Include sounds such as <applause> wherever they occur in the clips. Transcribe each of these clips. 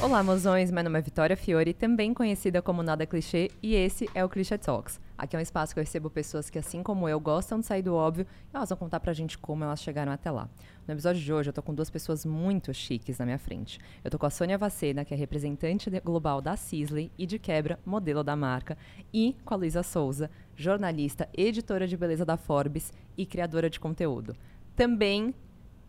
Olá, mozões! Meu nome é Vitória Fiore, também conhecida como Nada Clichê, e esse é o Clichê Talks. Aqui é um espaço que eu recebo pessoas que, assim como eu, gostam de sair do óbvio e elas vão contar pra gente como elas chegaram até lá. No episódio de hoje, eu tô com duas pessoas muito chiques na minha frente. Eu tô com a Sônia Vacena, que é representante global da Sisley e, de quebra, modelo da marca, e com a Luísa Souza, jornalista, editora de beleza da Forbes e criadora de conteúdo. Também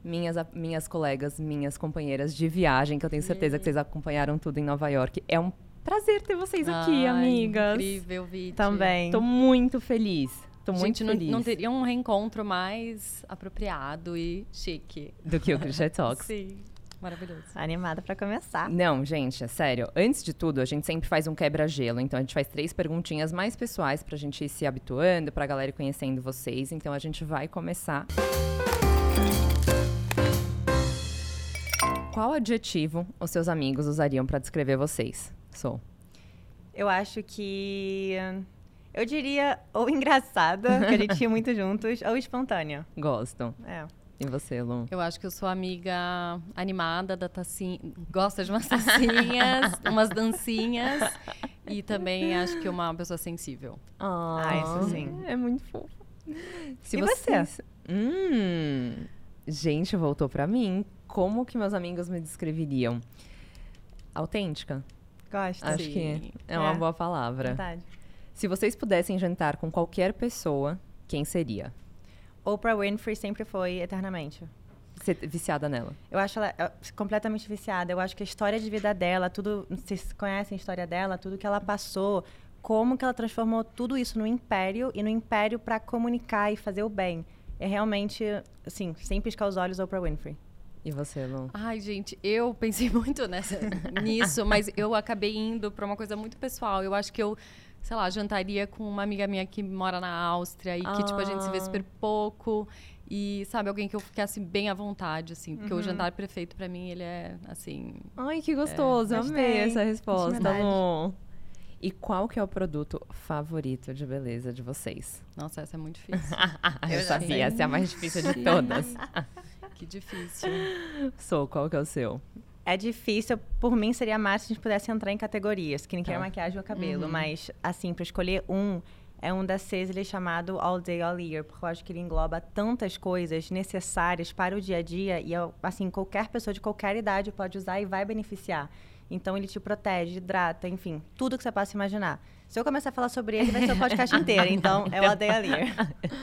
minhas, minhas colegas, minhas companheiras de viagem, que eu tenho certeza que vocês acompanharam tudo em Nova York. É um prazer ter vocês aqui, Ai, amigas. Incrível, Viti. Também. Tô muito feliz. Tô muito Gente, não, feliz. não teria um reencontro mais apropriado e chique. Do que o Clichê <laughs> Talks. Sim, maravilhoso. Animada pra começar. Não, gente, é sério. Antes de tudo, a gente sempre faz um quebra-gelo. Então, a gente faz três perguntinhas mais pessoais pra gente ir se habituando, pra galera ir conhecendo vocês. Então, a gente vai começar. Qual adjetivo os seus amigos usariam pra descrever vocês? Sou. Eu acho que. Eu diria ou engraçada, que a gente ia muito <laughs> juntos, ou espontânea. Gosto. É. E você, Lu? Eu acho que eu sou amiga animada da tacinha, gosta de umas tacinhas, <laughs> umas dancinhas e também acho que uma pessoa sensível. Ah, isso sim. É muito fofo. Se E você? vocês- Hum, gente, voltou pra mim. Como que meus amigos me descreveriam? Autêntica? Gosto. Acho Sim. que é uma É. boa palavra. Verdade. Se vocês pudessem jantar com qualquer pessoa, quem seria? Oprah Winfrey sempre foi eternamente. Você é viciada nela? Eu acho ela completamente viciada. Eu acho que a história de vida dela, tudo. Vocês conhecem a história dela, tudo que ela passou, como que ela transformou tudo isso no império e no império para comunicar e fazer o bem. É realmente, assim, sem piscar os olhos, Oprah Winfrey. E você, Lu? Ai, gente, eu pensei <laughs> muito nessa, nisso, mas eu acabei indo pra uma coisa muito pessoal. Eu acho que eu, sei lá, jantaria com uma amiga minha que mora na Áustria e que, tipo, a gente se vê Ah. super pouco. E, sabe, alguém que eu ficasse bem à vontade, assim. Porque o jantar perfeito pra mim, ele é, assim... Ai, que gostoso. É, Amei essa resposta. Lu. E qual que é o produto favorito de beleza de vocês? Nossa, essa é muito difícil. <laughs> Eu já sabia, essa é a mais difícil de todas. <laughs> que difícil. <laughs> Sou, qual que é o seu? É difícil, por mim seria mais se a gente pudesse entrar em categorias, que nem Tá. quer maquiagem ou cabelo, Uhum. mas assim, para escolher um, é um da Sisley chamado All Day All Year, porque eu acho que ele engloba tantas coisas necessárias para o dia a dia e eu, assim, qualquer pessoa de qualquer idade pode usar e vai beneficiar. Então ele te protege, hidrata, enfim, tudo que você possa imaginar. Se eu começar a falar sobre ele, vai ser o podcast inteiro, então é o All Day All Year. <laughs>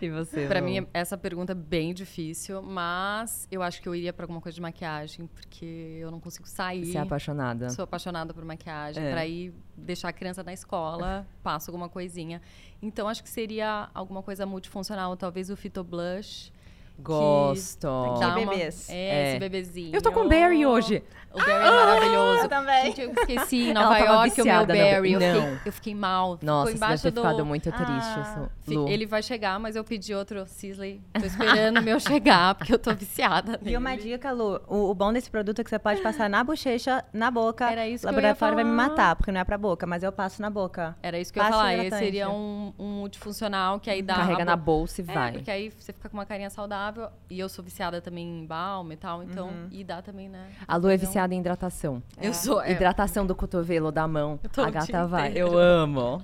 E você, Pra Lu? mim, essa pergunta é bem difícil, mas eu acho que eu iria pra alguma coisa de maquiagem, porque eu não consigo sair. Você é apaixonada? Sou apaixonada por maquiagem. É. Pra ir deixar a criança na escola, <laughs> passo alguma coisinha. Então, acho que seria alguma coisa multifuncional. Talvez o Fito Blush. Gosto. Que uma- bebês. É, É. esse bebezinho. Eu tô com Barry hoje. O Barry é maravilhoso. eu também. Gente, eu esqueci em <laughs> Nova York o meu Barry. Eu Ba- fiquei, Não. eu fiquei mal. Nossa, Ficou você deve ter do... ficado muito triste. Ah, Lu. Ele vai chegar, mas eu pedi outro Sisley. Tô <laughs> esperando o meu chegar, porque eu tô viciada E uma nele. dica, Lu, o, o bom desse produto é que você pode passar na bochecha, na boca. Era isso o que eu ia laboratório vai me matar, porque não é pra boca, mas eu passo na boca. Era isso que eu ia Passa falar. Esse seria um, um multifuncional que aí dá. Carrega na bo- bolsa e É, vai. porque aí você fica com uma carinha saudável. E eu sou viciada também em balm e tal, então. Uhum. E dá também, né? A Lu é viciada em hidratação. Eu sou. é, Hidratação do cotovelo, da mão. Eu tô a gata vai. inteiro. Eu amo.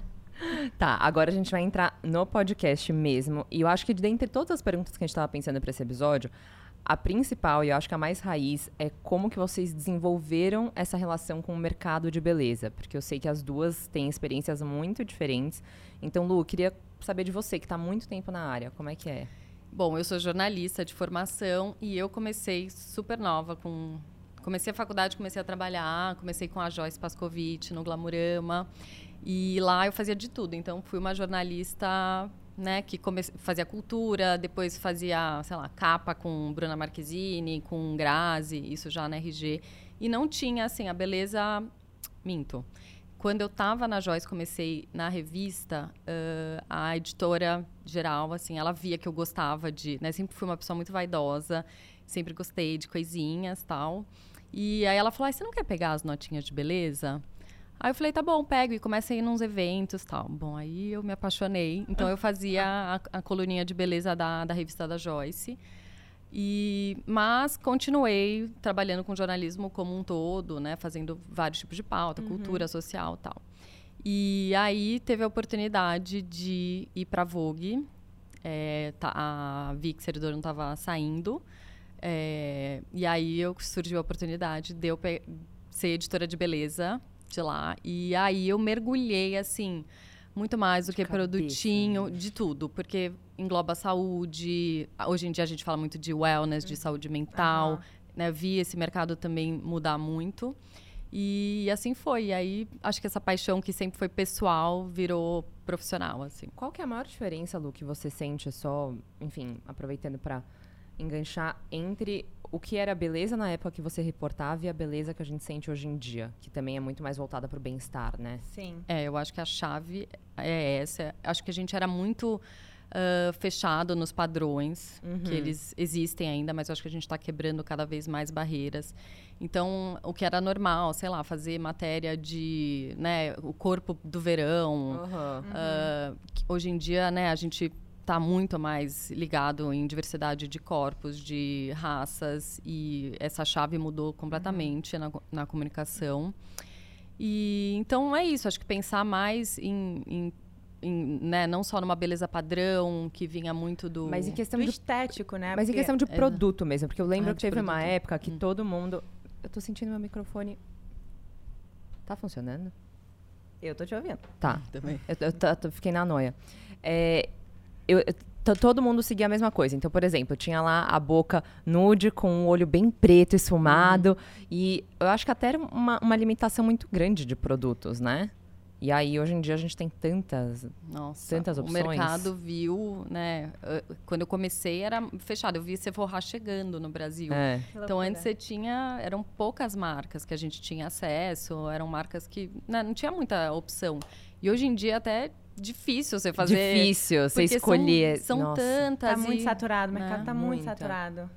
Tá, agora a gente vai entrar no podcast mesmo. E eu acho que dentre todas as perguntas que a gente tava pensando pra esse episódio, a principal, e eu acho que a mais raiz, é como que vocês desenvolveram essa relação com o mercado de beleza. Porque eu sei que as duas têm experiências muito diferentes. Então, Lu, eu queria saber de você, que tá há muito tempo na área. Como é que é? Bom, eu sou jornalista de formação e eu comecei super nova com. Comecei a faculdade, comecei a trabalhar, comecei com a Joyce Pascovitch no Glamurama. E lá eu fazia de tudo. Então, fui uma jornalista né, que come... fazia cultura, depois fazia, sei lá, capa com Bruna Marquezine, com Grazi, isso já na RG. E não tinha, assim, a beleza... Minto. Quando eu estava na Joyce, comecei na revista, ãh, a editora geral, assim, ela via que eu gostava de... Né, sempre fui uma pessoa muito vaidosa, sempre gostei de coisinhas tal. E aí ela falou, ah, você não quer pegar as notinhas de beleza? Aí eu falei, tá bom, pego. E comecei a ir nos eventos tal. Bom, aí eu me apaixonei. Então eu fazia a, a coluninha de beleza da, da revista da Joyce. E, mas continuei trabalhando com jornalismo como um todo, né? Fazendo vários tipos de pauta, uhum. cultura social tal. E aí teve a oportunidade de ir para Vogue. É, tá, a Vic Seridor não estava saindo. É, e aí eu surgiu a oportunidade de eu ser editora de beleza de lá. E aí eu mergulhei, assim, muito mais do que Cabeça. produtinho, de tudo. Porque engloba saúde. Hoje em dia a gente fala muito de wellness, de saúde mental. Uhum. Né? Vi esse mercado também mudar muito. E assim foi. E aí, acho que essa paixão que sempre foi pessoal virou profissional, assim. Qual que é a maior diferença, Lu, que você sente só, enfim, aproveitando para enganchar entre o que era beleza na época que você reportava e a beleza que a gente sente hoje em dia, que também é muito mais voltada para o bem-estar, né? Sim. É, eu acho que a chave é essa. Acho que a gente era muito uh, fechado nos padrões, uhum. que eles existem ainda, mas eu acho que a gente está quebrando cada vez mais barreiras. Então, o que era normal, sei lá, fazer matéria de, né, o corpo do verão. Uhum. Uh, hoje em dia, né, a gente está muito mais ligado em diversidade de corpos, de raças, e essa chave mudou completamente uhum. na, na comunicação. E então é isso, acho que pensar mais em, em, em né, não só numa beleza padrão que vinha muito do mas em questão do estético, né? Mas porque... em questão de produto é... mesmo, porque eu lembro ah, que teve produto. uma época que hum. todo mundo, eu tô sentindo meu microfone tá funcionando? Eu tô te ouvindo. Tá. Também. Eu, eu, eu, eu fiquei na noia. É, eu, todo mundo seguia a mesma coisa. Então, por exemplo, tinha lá a boca nude com o olho bem preto, esfumado. Uhum. E eu acho que até era uma, uma limitação muito grande de produtos, né? E aí, hoje em dia, a gente tem tantas, Nossa, tantas opções. O mercado viu, né? Quando eu comecei, era fechado. Eu vi Sephora chegando no Brasil. É. Então, antes você tinha... Eram poucas marcas que a gente tinha acesso. Eram marcas que... Né, não tinha muita opção. E hoje em dia, até difícil você fazer. Difícil você escolher. São, são tantas. Tá muito saturado, o mercado é, tá muito saturado.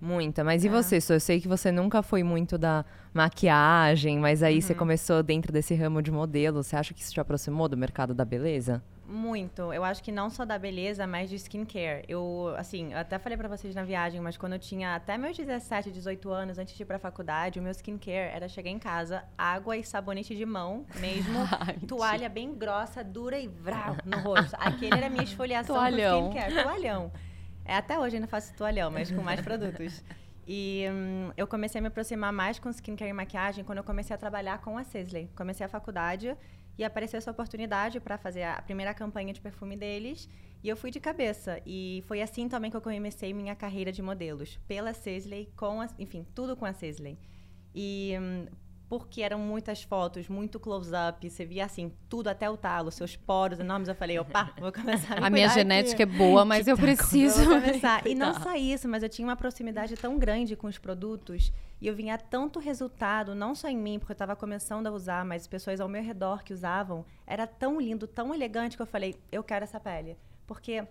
Muita. Mas é. e você? Eu sei que você nunca foi muito da maquiagem, mas aí uhum. você começou dentro desse ramo de modelo. Você acha que isso te aproximou do mercado da beleza? Muito. Eu acho que não só da beleza, mas de skincare. Eu, assim, eu até falei para vocês na viagem, mas quando eu tinha até meus 17, 18 anos, antes de ir pra faculdade, o meu skincare era chegar em casa, água e sabonete de mão, mesmo, <laughs> Ai, toalha bem grossa, dura e vrau no rosto. Aquele era a minha esfoliação Toalhão. do skincare. Toalhão. É, até hoje ainda faço toalhão, mas com mais produtos. E hum, eu comecei a me aproximar mais com skincare e maquiagem quando eu comecei a trabalhar com a Sisley. Comecei a faculdade e apareceu essa oportunidade para fazer a primeira campanha de perfume deles. E eu fui de cabeça. E foi assim também que eu comecei minha carreira de modelos. Pela Sisley, com a, enfim, tudo com a Sisley. E hum, porque eram muitas fotos, muito close-up, você via assim, tudo até o talo, seus poros enormes. Eu falei, opa, vou começar a A minha genética é boa, mas <laughs> eu preciso. Eu começar. E <laughs> não só isso, mas eu tinha uma proximidade tão grande com os produtos e eu vinha tanto resultado, não só em mim, porque eu estava começando a usar, mas pessoas ao meu redor que usavam. Era tão lindo, tão elegante que eu falei, eu quero essa pele. Porque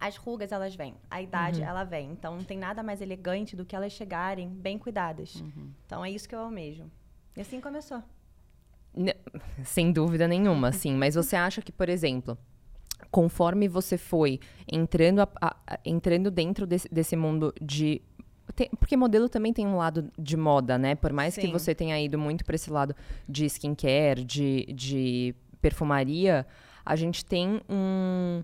as rugas elas vêm, a idade uhum. ela vem. Então não tem nada mais elegante do que elas chegarem bem cuidadas. Uhum. Então é isso que eu almejo. E assim começou. Sem dúvida nenhuma, sim. <laughs> Mas você acha que, por exemplo, conforme você foi entrando, a, a, entrando dentro desse, desse mundo de tem, porque modelo também tem um lado de moda, né? Por mais Sim. que você tenha ido muito para esse lado de skincare, de, de perfumaria, a gente tem um,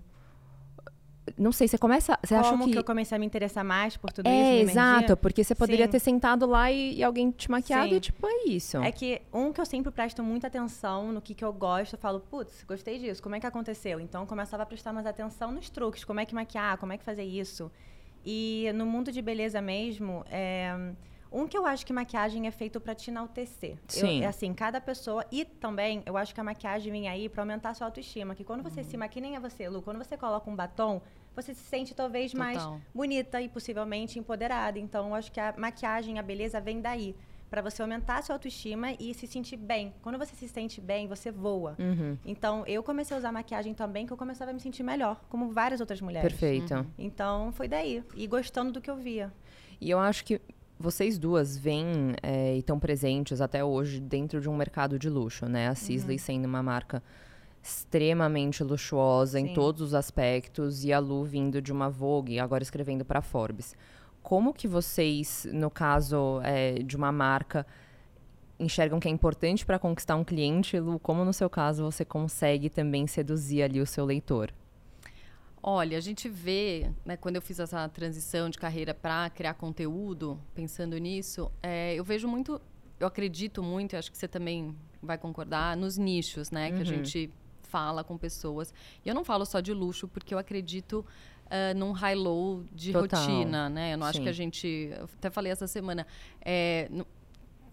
não sei, você começa. Você Como acha que... que eu comecei a me interessar mais por tudo é, isso? É, exato, porque você poderia Sim. ter sentado lá e, e alguém te maquiado Sim. e tipo, é isso. É que um que eu sempre presto muita atenção no que, que eu gosto, eu falo, putz, gostei disso, como é que aconteceu? Então eu começava a prestar mais atenção nos truques, como é que maquiar, como é que fazer isso. E no mundo de beleza mesmo, é um que eu acho que maquiagem é feito para te enaltecer. Sim. Eu, é assim, cada pessoa. E também, eu acho que a maquiagem vem aí para aumentar a sua autoestima. Que quando você uhum. se maquia, nem é você, Lu, quando você coloca um batom, você se sente talvez Total. mais bonita e possivelmente empoderada. Então, eu acho que a maquiagem, a beleza vem daí. Para você aumentar a sua autoestima e se sentir bem. Quando você se sente bem, você voa. Uhum. Então, eu comecei a usar maquiagem também, que eu começava a me sentir melhor, como várias outras mulheres. Perfeito. Uhum. Então, foi daí. E gostando do que eu via. E eu acho que vocês duas vêm é, e estão presentes até hoje dentro de um mercado de luxo, né? A Sisley uhum. sendo uma marca extremamente luxuosa Sim. em todos os aspectos e a Lu vindo de uma Vogue, agora escrevendo para Forbes. Como que vocês, no caso é, de uma marca, enxergam que é importante para conquistar um cliente, Lu, como no seu caso você consegue também seduzir ali o seu leitor? Olha, a gente vê, né, quando eu fiz essa transição de carreira para criar conteúdo, pensando nisso, é, eu vejo muito, eu acredito muito, e acho que você também vai concordar, nos nichos, né, uhum. que a uhum. gente fala com pessoas. E eu não falo só de luxo, porque eu acredito uh, num high-low de Total. rotina, né? Eu não Sim. acho que a gente. Até falei essa semana. É,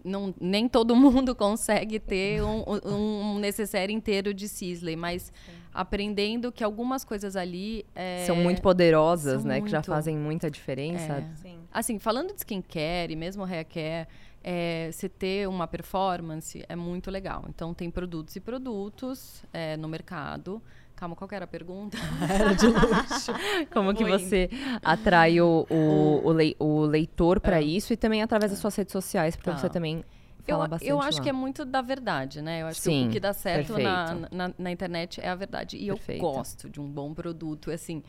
não, nem todo <laughs> mundo consegue ter um, um necessário inteiro de Sisley, mas Sim. aprendendo que algumas coisas ali é, são muito poderosas, são né? Muito. Que já fazem muita diferença. É. Assim, falando de skincare e mesmo hair care, é, você ter uma performance é muito legal. Então tem produtos e produtos é, no mercado. Calma, qual era a pergunta? <laughs> Era de luxo. Como que você atrai o, o, o, le, o leitor para é. isso e também através das suas redes sociais, porque tá. você também eu, bastante Eu acho lá. que é muito da verdade, né? Eu acho Sim, que o que dá certo na, na, na, internet é a verdade. E perfeito. eu gosto de um bom produto, assim...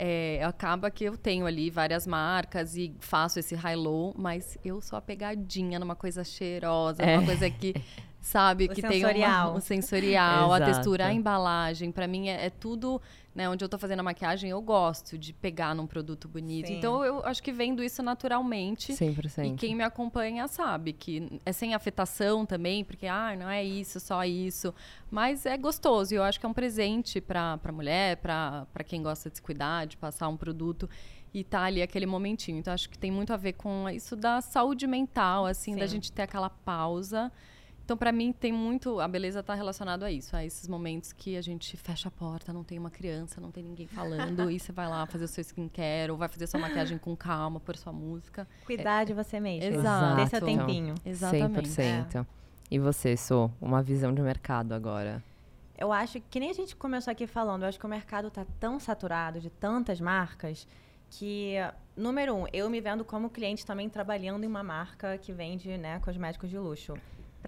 É, acaba que eu tenho ali várias marcas e faço esse high-low, mas eu sou apegadinha numa coisa cheirosa, é. numa coisa que <laughs> sabe? O que sensorial. tem uma, um sensorial, a textura, a embalagem. Para mim é, é, tudo, né? Onde eu tô fazendo a maquiagem, eu gosto de pegar num produto bonito. Sim. Então eu acho que vendo isso naturalmente. 100%. E quem me acompanha sabe que é sem afetação também, porque ah, não é isso, só isso. Mas é gostoso. E eu acho que é um presente para pra mulher, para quem gosta de se cuidar, de passar um produto e tá ali aquele momentinho. Então acho que tem muito a ver com isso da saúde mental, assim, Sim. da gente ter aquela pausa então, para mim, tem muito. A beleza está relacionada a isso, a esses momentos que a gente fecha a porta, não tem uma criança, não tem ninguém falando, <laughs> e você vai lá fazer o seu skincare, ou vai fazer sua maquiagem com calma, pôr sua música. Cuidar é, de você mesmo. Exato. Dê seu tempinho. Exatamente. 100%. É. E você, Sou, uma visão de mercado agora? Eu acho que nem a gente começou aqui falando, eu acho que o mercado está tão saturado de tantas marcas que, número um, eu me vendo como cliente também trabalhando em uma marca que vende né, cosméticos de luxo.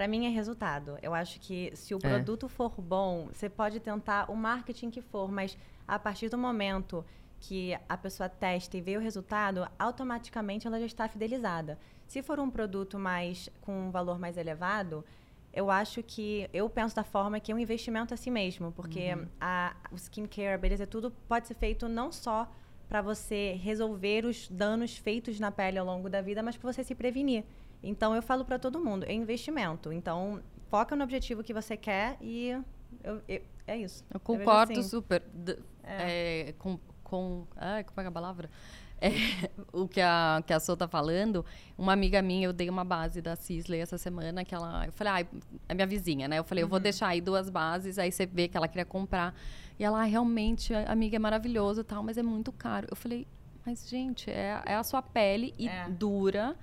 Para mim é resultado. Eu acho que se o é. produto for bom, você pode tentar o marketing que for, mas a partir do momento que a pessoa testa e vê o resultado, automaticamente ela já está fidelizada. Se for um produto mais com um valor mais elevado, eu acho que eu penso da forma que é um investimento assim mesmo, porque uhum. a, o skincare, a beleza, tudo pode ser feito não só para você resolver os danos feitos na pele ao longo da vida, mas para você se prevenir. Então eu falo para todo mundo, é investimento. Então foca no objetivo que você quer e eu, eu, é isso. Eu concordo assim. super. É. É, com, com ai, como é, é a palavra? <laughs> É, o que a, que a Sô tá falando, uma amiga minha, eu dei uma base da Sisley essa semana, que ela. Eu falei, ah, é minha vizinha, né? Eu falei, uhum. eu vou uhum. deixar aí duas bases, aí você vê que ela queria comprar. E ela, ah, realmente, amiga, é maravilhoso tal, mas é muito caro. Eu falei, mas, gente, é, é a sua pele e é. dura.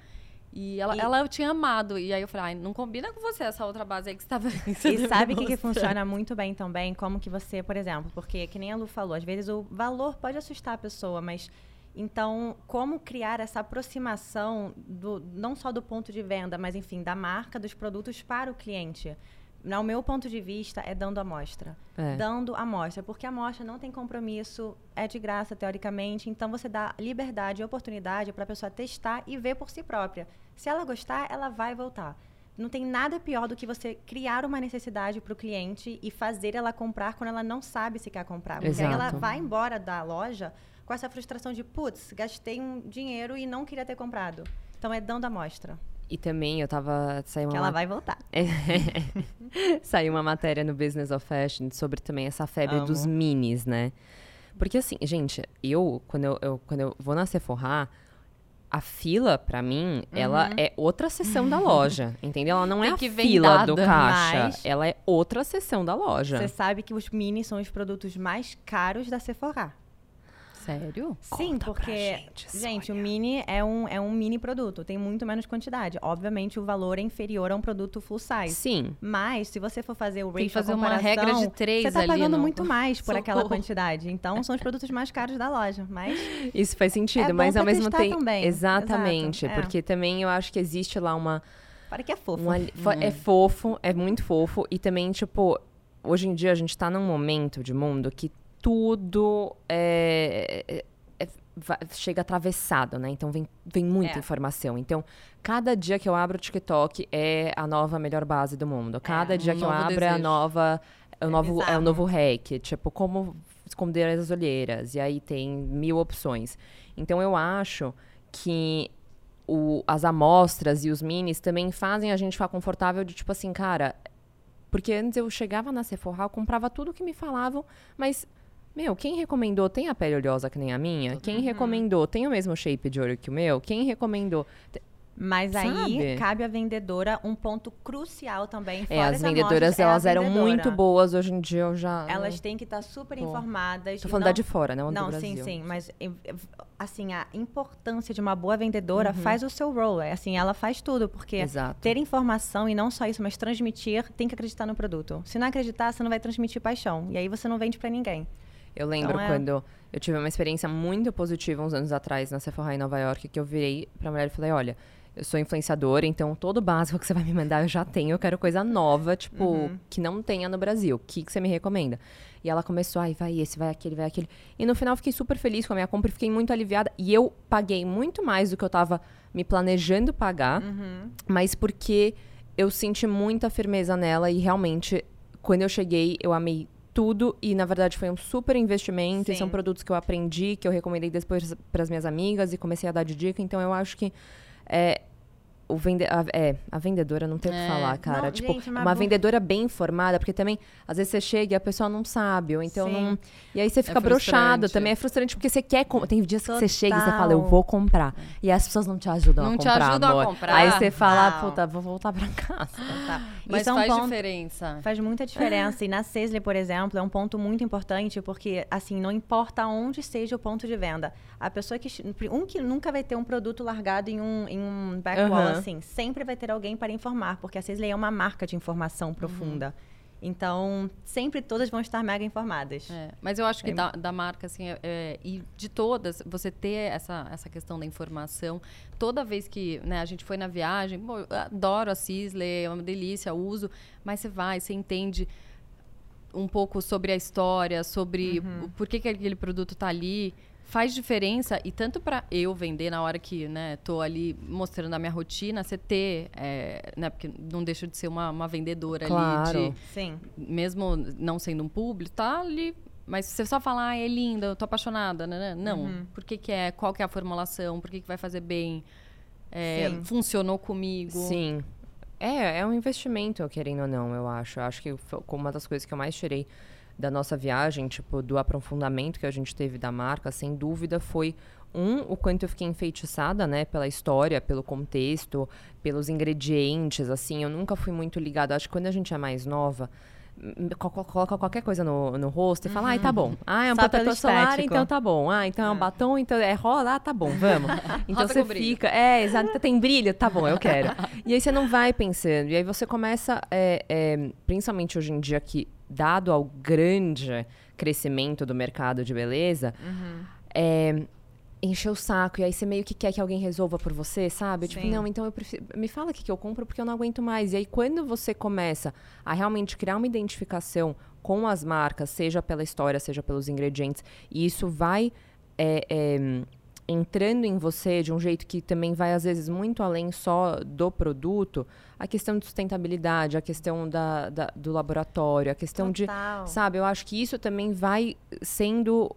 E ela, e... ela tinha amado. E aí eu falei, não combina com você essa outra base aí que você estava E sabe o que, que, funciona muito bem também? Como que você, por exemplo, porque que nem a Lu falou, às vezes o valor pode assustar a pessoa, mas então, como criar essa aproximação do, não só do ponto de venda, mas enfim, da marca, dos produtos para o cliente? no meu ponto de vista, é dando amostra. É. Dando amostra, porque a amostra não tem compromisso, é de graça, teoricamente, então você dá liberdade e oportunidade para a pessoa testar e ver por si própria. Se ela gostar, ela vai voltar. Não tem nada pior do que você criar uma necessidade para o cliente e fazer ela comprar quando ela não sabe se quer comprar. Porque Exato. aí ela vai embora da loja com essa frustração de, putz, gastei um dinheiro e não queria ter comprado. Então é dando amostra. E também eu tava. Que ela vai voltar. <laughs> saiu uma matéria no Business of Fashion sobre também essa febre Amo. dos minis, né? Porque assim, gente, eu quando eu, eu, quando eu vou na Sephora, a fila, para mim, uhum. ela é outra seção da loja, entendeu? Ela não é a fila do caixa, mas... ela é outra seção da loja. Você sabe que os minis são os produtos mais caros da Sephora. Sério? Sim, Conta porque, gente, gente, o mini é um, é um mini produto, tem muito menos quantidade. Obviamente, o valor é inferior a um produto full size. Sim. Mas, se você for fazer o ratio fazer uma regra de três Você tá pagando no... muito mais por Socorro. aquela quantidade. Então, são os produtos mais caros da loja. Mas <laughs> Isso faz sentido, é mas ao mesmo tempo... Também. Exatamente, Exato. porque é. também eu acho que existe lá uma... Para que é fofo. Um, hum. É fofo, é muito fofo. E também, tipo, hoje em dia a gente tá num momento de mundo que tudo é, é va- chega atravessado, né? Então vem, vem muita É. informação. Então, cada dia que eu abro o TikTok é a nova melhor base do mundo. Cada dia um que eu abro é a desejo. nova. É o, É novo, é o novo hack. Tipo, como esconder as olheiras. E aí tem mil opções. Então eu acho que o- as amostras e os minis também fazem a gente ficar confortável de tipo assim, cara. Porque antes eu chegava na Sephora, eu comprava tudo que me falavam, mas. Meu, quem recomendou tem a pele oleosa que nem a minha? Quem recomendou tem o mesmo shape de olho que o meu? Quem recomendou? Mas aí Sabe? cabe à vendedora um ponto crucial também. É, as as vendedoras, amostras, é elas eram vendedora. muito boas. Hoje em dia eu já. Elas têm que estar super Tô. informadas. Tô falando não- da de fora, né? Não, Não, do Brasil. sim, sim, mas em- assim, a importância de uma boa vendedora Uhum. faz o seu role, é assim, ela faz tudo, porque Exato. ter informação e não só isso, mas transmitir, tem que acreditar no produto. Se não acreditar, você não vai transmitir paixão, e aí você não vende pra ninguém. Eu lembro Então, é- quando eu tive uma experiência muito positiva uns anos atrás na Sephora em Nova York, que eu virei pra mulher e falei, olha, eu sou influenciadora, então todo o básico que você vai me mandar eu já tenho, eu quero coisa nova, tipo, Uhum. que não tenha no Brasil. O que, que você me recomenda? E ela começou, ai, vai esse, vai aquele, vai aquele. E no final eu fiquei super feliz com a minha compra e fiquei muito aliviada. E eu paguei muito mais do que eu tava me planejando pagar, Uhum. mas porque eu senti muita firmeza nela e realmente, quando eu cheguei, eu amei tudo. E na verdade foi um super investimento. E são produtos que eu aprendi, que eu recomendei depois para as minhas amigas. E comecei a dar de dica, então eu acho que é o vende a, é, a vendedora não tem o que É. falar, cara. Não, tipo, gente, uma bu- vendedora bem informada, porque também, às vezes você chega e a pessoa não sabe, ou então Sim. não. E aí você fica broxado. frustrante. Também é frustrante porque você quer. com- Tem dias que você chega e você fala, eu Total. vou comprar. E as pessoas não te ajudam Não a te comprar. ajudam a amor. comprar. Aí você fala, Não. puta, vou voltar pra casa. Tá. Mas Isso é um faz ponto- diferença. Faz muita diferença. E na Sisley, por exemplo, é um ponto muito importante, porque, assim, não importa onde seja o ponto de venda. A pessoa que. Um que nunca vai ter um produto largado em um, em um backwall, Aham. Assim. Sempre vai ter alguém para informar, porque a Sisley é uma marca de informação profunda. Então, sempre todas vão estar mega informadas. É, mas eu acho que da, da marca, assim, é- é, e de todas, você ter essa, essa questão da informação, toda vez que né, a gente foi na viagem, eu adoro a Sisley, é uma delícia, uso, mas você vai, você entende um pouco sobre a história, sobre o porquê que aquele produto está ali, faz diferença e tanto para eu vender na hora que né tô ali mostrando a minha rotina você ter é, né porque não deixa de ser uma, uma vendedora Claro. ali de Sim. mesmo não sendo um público, tá ali. Mas se você só falar, ah, é linda, eu tô apaixonada, né? Não. Uhum. Por que, que é? Qual que é a formulação? Por que, que vai fazer bem? É, funcionou comigo. Sim. É, é um investimento, querendo ou não, eu acho. Eu acho que foi uma das coisas que eu mais tirei da nossa viagem, tipo, do aprofundamento que a gente teve da marca, sem dúvida, foi um, o quanto eu fiquei enfeitiçada, né, pela história, pelo contexto, pelos ingredientes, assim, eu nunca fui muito ligada. Acho que quando a gente é mais nova, coloca qualquer coisa no, no rosto e fala, ai, tá bom. Ah, é um Só protetor solar, então tá bom. Ah, então é um batom, então é rola, ah, tá bom, vamos. <laughs> Então você fica, é, exato, tem brilho, tá bom, eu quero. <laughs> e aí você não vai pensando, e aí você começa, é, é, principalmente hoje em dia que, dado ao grande crescimento do mercado de beleza, é, encher o saco, e aí você meio que quer que alguém resolva por você, sabe? Tipo, Sim. não, então eu prefiro, me fala o que, que eu compro porque eu não aguento mais. E aí quando você começa a realmente criar uma identificação com as marcas, seja pela história, seja pelos ingredientes, e isso vai é, é, entrando em você de um jeito que também vai, às vezes, muito além só do produto, a questão de sustentabilidade, a questão da, da- do laboratório, a questão de Total. Sabe, eu acho que isso também vai sendo,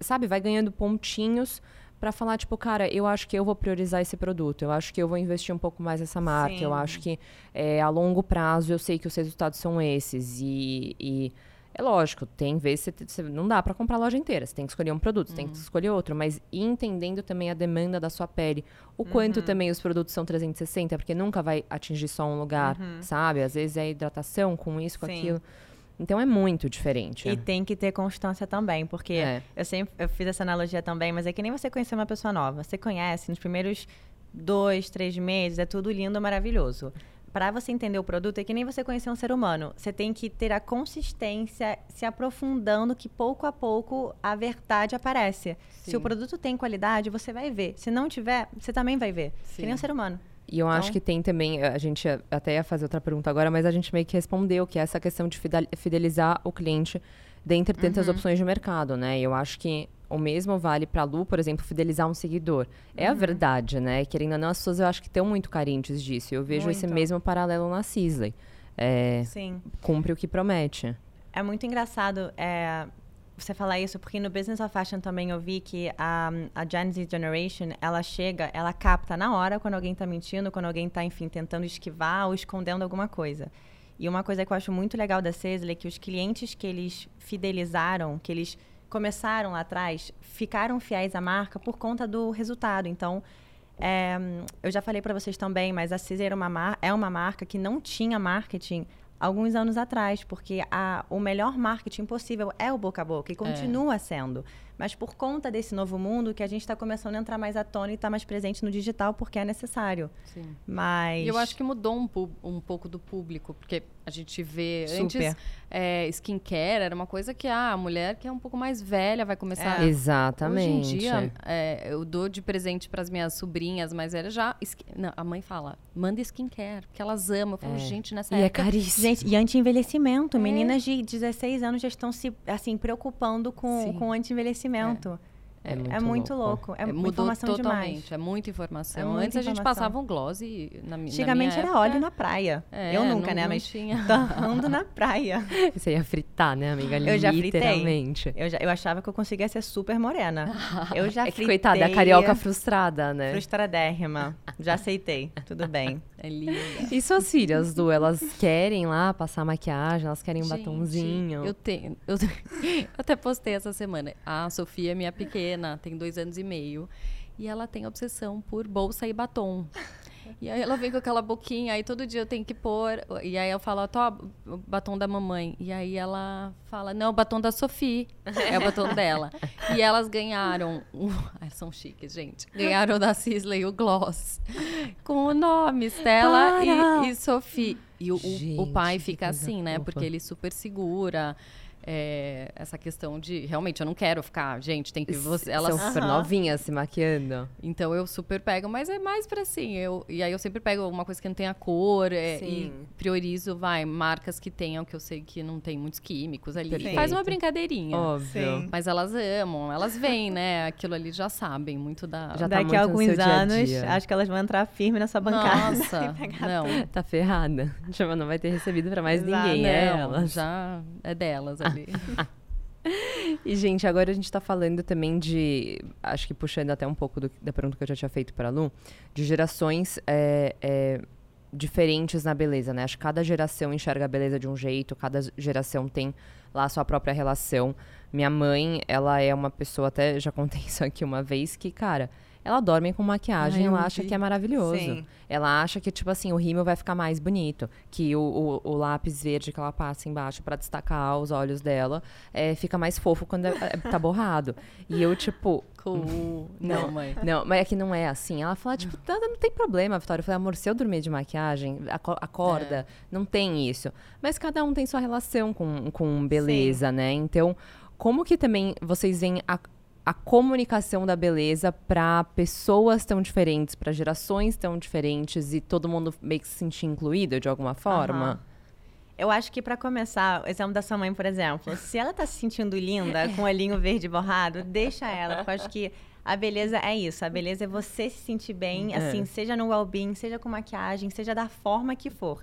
sabe, vai ganhando pontinhos pra falar, tipo, cara, eu acho que eu vou priorizar esse produto, eu acho que eu vou investir um pouco mais nessa marca, eu Sim. acho que é, a longo prazo eu sei que os resultados são esses. E, e é lógico, tem vezes que você, você- não dá pra comprar a loja inteira, você tem que escolher um produto, você tem que escolher outro, mas entendendo também a demanda da sua pele, o quanto também os produtos são 360, porque nunca vai atingir só um lugar, sabe? Às vezes é hidratação com isso, com Sim. aquilo. Então é muito diferente. E tem que ter constância também, porque É. eu sempre eu fiz essa analogia também, mas é que nem você conhecer uma pessoa nova. Você conhece nos primeiros dois, três meses, é tudo lindo, maravilhoso. Para você entender o produto, é que nem você conhecer um ser humano. Você tem que ter a consistência, se aprofundando, que pouco a pouco a verdade aparece. Se Sim. o produto tem qualidade, você vai ver. Se não tiver, você também vai ver. Que nem um Sim. ser humano. E eu acho Então- que tem também, a gente ia- até ia fazer outra pergunta agora, mas a gente meio que respondeu, que é essa questão de fidel- fidelizar o cliente dentre tantas opções de mercado, né? E eu acho que o mesmo vale pra Lu, por exemplo, fidelizar um seguidor. É Uhum. a verdade, né? Querendo ou não, as pessoas eu acho que estão muito carentes disso. Eu vejo esse Muito. mesmo paralelo na Sisley. É, Sim. cumpre o que promete. É muito engraçado é, você falar isso, porque no Business of Fashion também eu vi que a, a Gen Z Generation, ela chega, ela capta na hora quando alguém tá mentindo, quando alguém tá, enfim, tentando esquivar ou escondendo alguma coisa. E uma coisa que eu acho muito legal da Cesle é que os clientes que eles fidelizaram, que eles começaram lá atrás, ficaram fiéis à marca por conta do resultado. Então, é, eu já falei para vocês também, mas a Cesar era uma é uma marca que não tinha marketing alguns anos atrás, porque a, o melhor marketing possível é o boca a boca e continua sendo. Mas por conta desse novo mundo que a gente está começando a entrar mais à tona e estar mais presente no digital porque é necessário. Sim. Mas E eu acho que mudou um, um pouco do público, porque a gente vê antes Super. é, skincare era uma coisa que ah, a mulher que é um pouco mais velha vai começar. É. Exatamente. Hoje em dia, é, eu dou de presente para as minhas sobrinhas mais velhas já. Não, a mãe fala, manda skincare, porque elas amam. Eu falo, É. gente, nessa E é época. caríssimo. Gente, e anti-envelhecimento. É. Meninas de 16 anos já estão se, assim, preocupando com, Sim. com anti-envelhecimento. É muito É muito louco. louco. É, É, mudou informação totalmente, demais. é muita informação. É muita Antes a gente informação. passava um gloss e na, Antigamente era época, óleo na praia. É, eu nunca, não- né? não Mas tinha. ando na praia. <laughs> Você ia fritar, né, amiga? Eu já fritei. Literalmente. Eu, já, eu achava que eu conseguia ser super morena. <laughs> Eu já É que, fritei. coitada, é a carioca frustrada, né? Frustradérrima. Já aceitei. Tudo bem. <laughs> É linda. E suas filhas, Du, elas querem lá passar maquiagem, elas querem um Gente, batonzinho. Eu tenho. Eu, eu até postei essa semana. A Sofia, minha pequena, tem dois anos e meio. E ela tem obsessão por bolsa e batom. E aí ela vem com aquela boquinha, aí todo dia eu tenho que pôr. E aí eu falo, o batom da mamãe. E aí ela fala, não, o batom da Sofia. É o batom dela. E elas ganharam. <laughs> Ai, são chiques, gente. Ganharam da Sisley o gloss. Com o nome, Stella e, e Sophie. E o, o- o Gente, pai fica assim, né? Porque ele super segura. É, essa questão de realmente eu não quero ficar, gente, tem que você, elas São super novinhas se maquiando. então eu super pego, mas é mais pra assim, eu e aí eu sempre pego uma coisa que não tenha cor é, e priorizo, vai, marcas que tenham que eu sei que não tem muitos químicos ali. Perfeito. Faz uma brincadeirinha. Óbvio. Sim. Mas elas amam, elas veem, né? Aquilo ali já sabem muito da Já tá Daqui muito a no alguns seu dia a anos, dia. acho que elas vão entrar firme nessa bancada. Nossa, <laughs> não. Tá ferrada. <laughs> Não vai ter recebido pra mais Exato. ninguém, é não, elas. já é delas <laughs> E, gente, agora a gente tá falando também de. Acho que puxando até um pouco do- da pergunta que eu já tinha feito para a Lu, de gerações é, é, diferentes na beleza, né? Acho que cada geração enxerga a beleza de um jeito, cada geração tem lá a sua própria relação. Minha mãe, ela é uma pessoa, até já contei <laughs> isso aqui uma vez, que, cara, ela dorme com maquiagem, Ai, eu ela acha que é maravilhoso. Sim. Ela acha que, tipo assim, o rímel vai ficar mais bonito. Que o, o, o lápis verde que ela passa embaixo pra destacar os olhos dela é, fica mais fofo quando é- é- tá borrado. E eu, tipo. Cool. Não, mãe. Não, mas é que não é assim. Ela fala, tipo, tá, não tem problema, Vitória. Eu falei, amor, se eu dormir de maquiagem, aco- acorda, É. não tem isso. Mas cada um tem sua relação com, com beleza, né? Então, como que também vocês veem a, a comunicação da beleza para pessoas tão diferentes, para gerações tão diferentes e todo mundo meio que se sentir incluído de alguma forma? Aham. Eu acho que pra começar, o exemplo da sua mãe, por exemplo, se ela tá se sentindo linda <laughs> com o olhinho verde borrado, deixa ela, porque eu acho que a beleza é isso, a beleza é você se sentir bem, É. assim, seja no well-being, seja com maquiagem, seja da forma que for.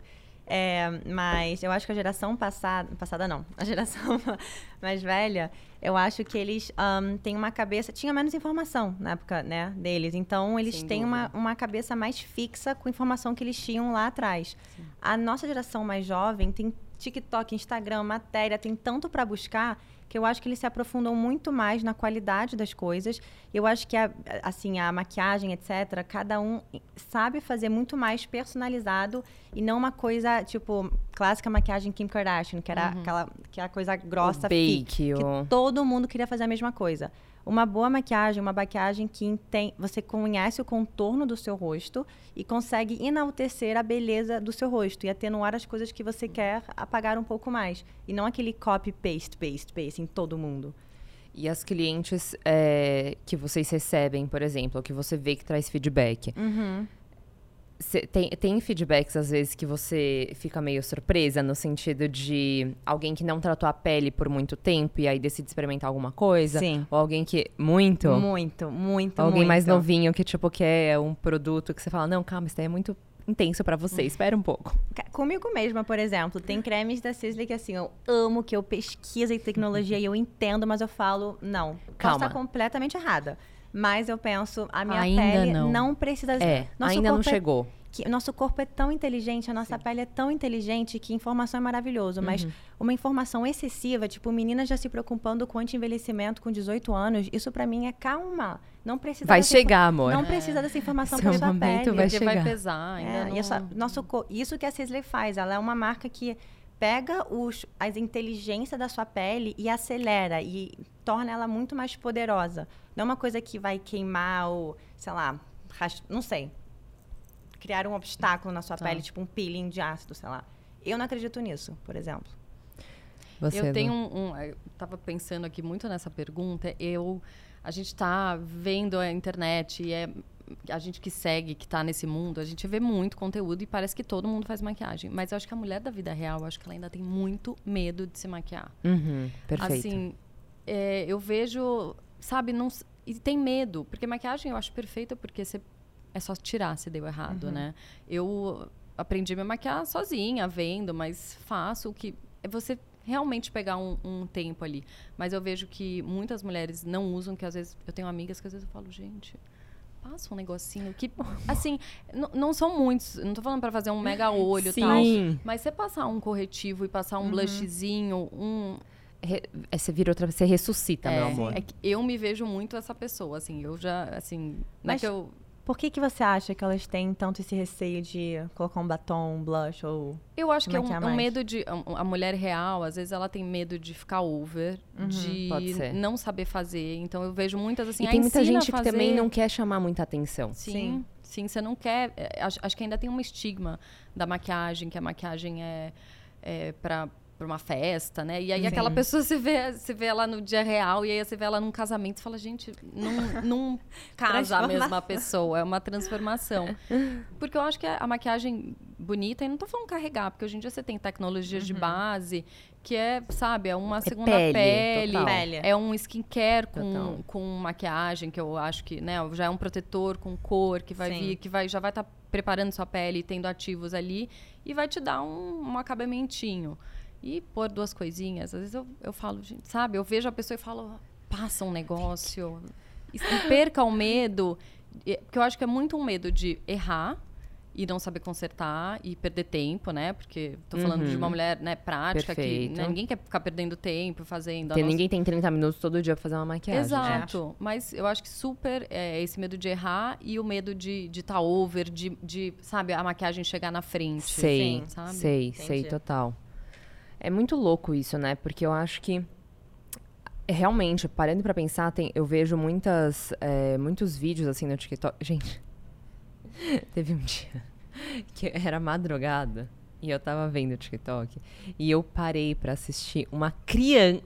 É, mas eu acho que a geração passada, passada não, a geração <laughs> mais velha, eu acho que eles ahn, têm uma cabeça, tinha menos informação na época, né, deles, então eles Sem têm uma, dúvida. uma cabeça mais fixa com a informação que eles tinham lá atrás. A nossa geração mais jovem tem TikTok, Instagram, matéria, tem tanto para buscar que eu acho que eles se aprofundam muito mais na qualidade das coisas. Eu acho que a, assim, a maquiagem, etc, cada um sabe fazer muito mais personalizado e não uma coisa, tipo, clássica maquiagem Kim Kardashian, que era aquela, aquela coisa grossa, o bake, que o... todo mundo queria fazer a mesma coisa. Uma boa maquiagem, uma maquiagem que tem, você conhece o contorno do seu rosto e consegue enaltecer a beleza do seu rosto e atenuar as coisas que você quer apagar um pouco mais. E não aquele copy, paste, paste, paste em todo mundo. E as clientes é, que vocês recebem, por exemplo, que você vê que traz feedback. Uhum. Cê tem, tem feedbacks, às vezes, que você fica meio surpresa, no sentido de alguém que não tratou a pele por muito tempo e aí decide experimentar alguma coisa? Sim. Ou alguém que. Muito? Muito, muito, Alguém muito. mais novinho que, tipo, quer um produto que você fala, não, calma, isso daí é muito intenso pra você, espera um pouco. Comigo mesma, por exemplo, tem cremes da Sisley que assim, eu amo, que eu pesquiso em tecnologia e eu entendo, mas eu falo, não. Posso Calma. estar completamente errada. Mas eu penso, a minha Ainda pele não. precisa... É, Nosso ainda não corpo é chegou. que o nosso corpo é tão inteligente, a nossa pele é tão inteligente que informação é maravilhoso, mas uma informação excessiva, tipo, menina já se preocupando com anti-envelhecimento com 18 anos, isso pra mim é calma. Não precisa Vai chegar, amor. Não precisa dessa informação Seu pra sua momento pele. vai Porque vai chegar. pesar. Ainda É, não... e essa- nosso, co- isso que a Sisley faz, ela é uma marca que pega os, as inteligências da sua pele e acelera e torna ela muito mais poderosa. Não é uma coisa que vai queimar ou, sei lá, ras- não sei, criar um obstáculo na sua Tá. pele, tipo um peeling de ácido, sei lá. Eu não acredito nisso, por exemplo. Você, eu tenho um, um- Eu tava pensando aqui muito nessa pergunta. Eu, a gente tá vendo a internet e é a gente que segue, que tá nesse mundo, a gente vê muito conteúdo e parece que todo mundo faz maquiagem. Mas eu acho que a mulher da vida real, eu acho que ela ainda tem muito medo de se maquiar. Uhum, perfeito. Assim, é, eu vejo, sabe, não, e tem medo, porque maquiagem eu acho perfeita porque você é só tirar se deu errado, Uhum. né? Eu aprendi a me maquiar sozinha, vendo, mas faço o que é você realmente pegar um, um tempo ali. Mas eu vejo que muitas mulheres não usam, que às vezes eu tenho amigas que às vezes eu falo, gente, passa um negocinho que assim, não são muitos, não tô falando pra fazer um mega olho e tal, Sim. mas você passar um corretivo e passar um blushzinho, um Re- é, você vira outra você ressuscita, meu amor. é que eu me vejo muito essa pessoa, assim, eu já, assim, não é Mas- que eu... Por que, que você acha que elas têm tanto esse receio de colocar um batom, um blush ou... Eu acho que é um, um medo de... A, mulher real, às vezes, ela tem medo de ficar over, Pode de não saber fazer. Então, eu vejo muitas, assim, e tem muita gente que também não quer chamar muita atenção. Sim, Sim. sim, você não quer... é, acho, acho que ainda tem um estigma da maquiagem, que a maquiagem é, é para para uma festa, né? E aí aquela pessoa você vê, você vê ela no dia real e aí você vê ela num casamento e fala, gente, não, não <laughs> casa a mesma pessoa, é uma transformação. Porque eu acho que a maquiagem bonita, e não tô falando carregar, porque hoje em dia você tem tecnologias de base que é, sabe, é uma segunda pele, pele, total. Pele. é um skincare com, Total. com maquiagem, que eu acho que, né, já é um protetor com cor que vai Sim. vir, que vai, já vai estar preparando sua pele, tendo ativos ali, e vai te dar um, um acabamentinho. E pôr duas coisinhas, às vezes eu, eu falo, gente, sabe, eu vejo a pessoa e falo, passa um negócio, perca o medo, porque eu acho que é muito um medo de errar, e não saber consertar e perder tempo, né? Porque tô falando de uma mulher, né, prática que Uhum. Perfeito. né, ninguém quer ficar perdendo tempo fazendo. Porque nossa- ninguém tem 30 minutos todo dia pra fazer uma maquiagem. Exato. Mas eu acho que super é, esse medo de errar e o medo de estar de tá over, de, de, sabe, a maquiagem chegar na frente. Sei, sabe? sei, sei, Entendi. total. É muito louco isso, né? Porque eu acho que realmente, parando pra pensar, tem, eu vejo muitas, é, muitos vídeos assim no TikTok. Gente, <laughs> teve um dia <laughs> que era madrugada e eu tava vendo o TikTok e eu parei pra assistir uma crian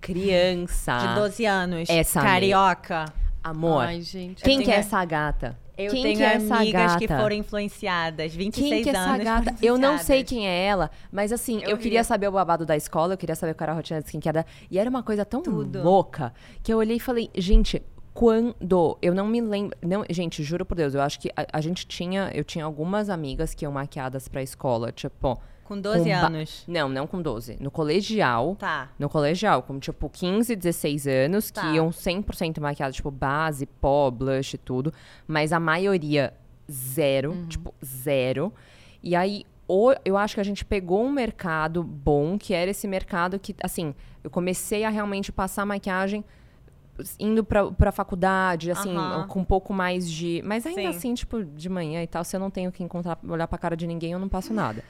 criança. De 12 anos. Essa Carioca. Amor, Ai, gente. quem que é essa gata? Eu quem tenho que é essa amigas que foram influenciadas. 26 Quem que é essa anos. gata? Eu não sei quem é ela, mas assim, eu, Eu queria saber o babado da escola, eu queria saber qual era a rotina de skincare. E era uma coisa tão Tudo. louca que eu olhei e falei, gente, quando? Eu não me lembro. Não, gente, juro por Deus, eu acho que a, a gente tinha. Eu tinha algumas amigas que iam maquiadas pra escola, tipo. Com 12 com anos. Não, não com 12. No colegial. Tá. No colegial, com tipo 15, 16 anos, que Tá. iam 100% maquiadas, tipo base, pó, blush e tudo. Mas a maioria, zero. Tipo, zero. E aí, o- eu acho que a gente pegou um mercado bom, que era esse mercado que, assim, eu comecei a realmente passar maquiagem indo pra, pra faculdade, assim, com um pouco mais de. Mas ainda Sim. assim, tipo, de manhã e tal, se eu não tenho que encontrar, olhar pra cara de ninguém, eu não passo nada.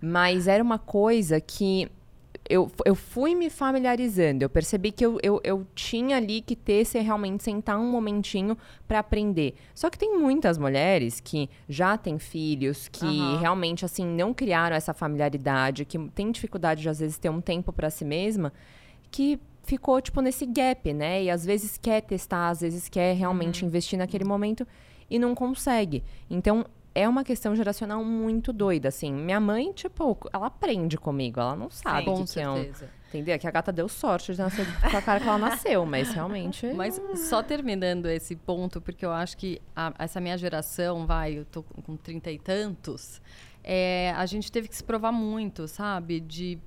Mas era uma coisa que eu, eu fui me familiarizando. Eu percebi que eu, eu, eu tinha ali que ter, se realmente sentar um momentinho pra aprender. Só que tem muitas mulheres que já têm filhos, que realmente, assim, não criaram essa familiaridade, que tem dificuldade de, às vezes, ter um tempo pra si mesma, que ficou, tipo, nesse gap, né? E às vezes quer testar, às vezes quer realmente investir naquele momento e não consegue. Então, é uma questão geracional muito doida, assim. Minha mãe, tipo, ela aprende comigo, ela não sabe o Com que, que é um. Entendeu? Que a gata deu sorte de nascer com a cara que ela nasceu, mas realmente. <laughs> Mas só terminando esse ponto, porque eu acho que a- essa minha geração, vai, eu tô com trinta e tantos, é, a gente teve que se provar muito, sabe? De,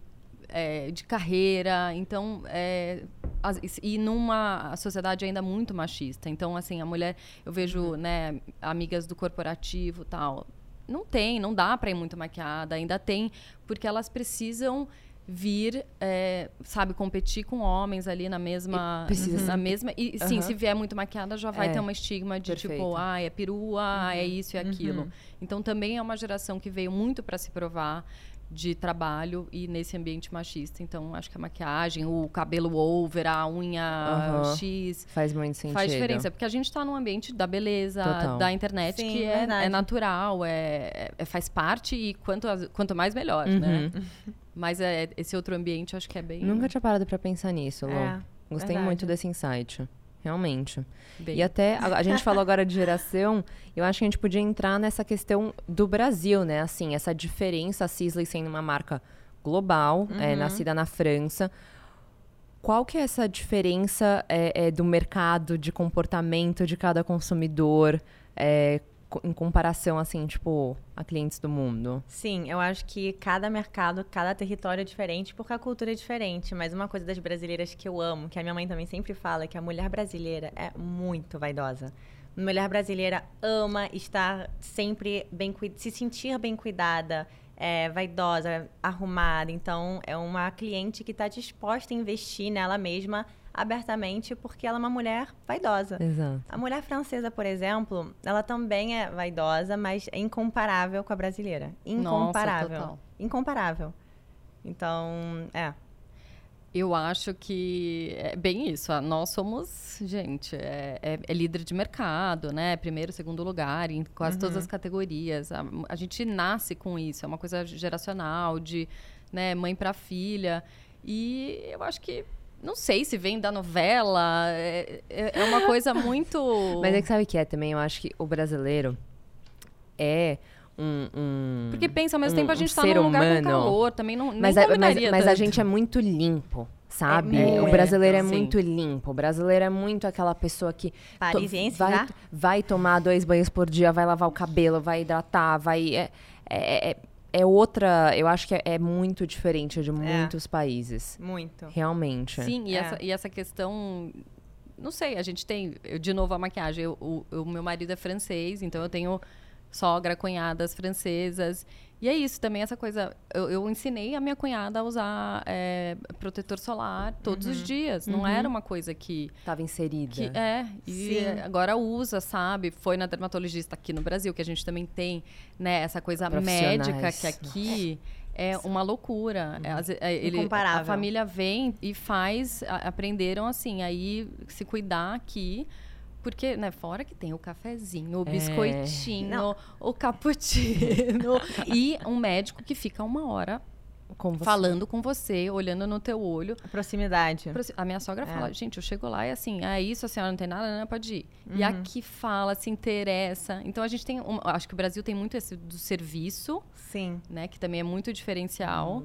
é, de carreira, então... é, as- e numa sociedade ainda muito machista. Então, assim, a mulher... Eu vejo, né, amigas do corporativo tal... Não tem, não dá para ir muito maquiada. Ainda tem, porque elas precisam vir, é, sabe, competir com homens ali na mesma... E precisa na mesma e sim, se vier muito maquiada, já vai É, ter uma estigma de perfeito. tipo, ah, é perua, ah, é isso e aquilo. Então também é uma geração que veio muito para se provar de trabalho e nesse ambiente machista. Então acho que a maquiagem, o cabelo over, a unha Aham. X Faz muito sentido. faz diferença, porque a gente está num ambiente da beleza, Total. da internet, Sim, que é, é natural, é, é- faz parte e quanto, quanto mais melhor, né? <laughs> Mas é, esse outro ambiente eu acho que é bem. Nunca tinha parado pra pensar nisso, Lu. É, Gostei verdade. muito desse insight. Realmente. bem- E até, a, a gente falou agora de geração, eu acho que a gente podia entrar nessa questão do Brasil, né? Assim, essa diferença, a Sisley sendo uma marca global, é, nascida na França. Qual que é essa diferença é, é, do mercado, de comportamento de cada consumidor, é, em comparação, assim, tipo, a clientes do mundo? Sim, eu acho que cada mercado, cada território é diferente, porque a cultura é diferente. Mas uma coisa das brasileiras que eu amo, que a minha mãe também sempre fala, é que a mulher brasileira é muito vaidosa. A mulher brasileira ama estar sempre bem se sentir bem cuidada, é, vaidosa, arrumada. Então, é uma cliente que está disposta a investir nela mesma abertamente, porque ela é uma mulher vaidosa. Exato. A mulher francesa, por exemplo, ela também é vaidosa, mas é incomparável com a brasileira. Incomparável. total. Incomparável. Então, é. Eu acho que é bem isso. ah, Nós somos, gente, é, é- é líder de mercado, né? Primeiro, segundo lugar, em quase todas as categorias. A, a gente nasce com isso, é uma coisa geracional, de né, mãe para filha. E eu acho que, não sei se vem da novela, é, é- é uma coisa <laughs> muito. Mas é que sabe o que é também? Eu acho que o brasileiro é um. um- Porque pensa, ao mesmo um- tempo a um gente tá ser num lugar com humano. calor, também não Mas, a, mas, mas a gente é muito limpo, sabe? É o brasileiro é sim. muito limpo. O brasileiro é muito aquela pessoa que. to- Parisiense vai, já? vai tomar dois banhos por dia, vai lavar o cabelo, vai hidratar, vai. É, é, é- é outra. Eu acho que é, é muito diferente de muitos países. Muito. Realmente. Sim, e, É. essa, e essa questão. Não sei, a gente tem. eu, de novo, a maquiagem. Eu- o, o meu marido é francês, então eu tenho sogra, cunhadas francesas. E é isso também, essa coisa. Eu, eu ensinei a minha cunhada a usar é, protetor solar todos os dias. Não era uma coisa que. Tava inserida. que é, e Sim. agora usa, sabe? Foi na dermatologista aqui no Brasil, que a gente também tem né, essa coisa médica que aqui é uma loucura. É, ve- é, ele- a família vem e faz, a- aprenderam assim, aí se cuidar aqui. Porque, né, fora que tem o cafezinho, o É. biscoitinho, Não. o cappuccino <laughs> e um médico que fica uma hora Com você. falando com você, olhando no teu olho. A proximidade. A minha sogra É. fala, gente, eu chego lá e assim, ah, isso, a senhora não tem nada, não pode ir. Uhum. E aqui fala, se interessa. Então a gente tem, um, acho que o Brasil tem muito esse do serviço, Sim. né, que também é muito diferencial.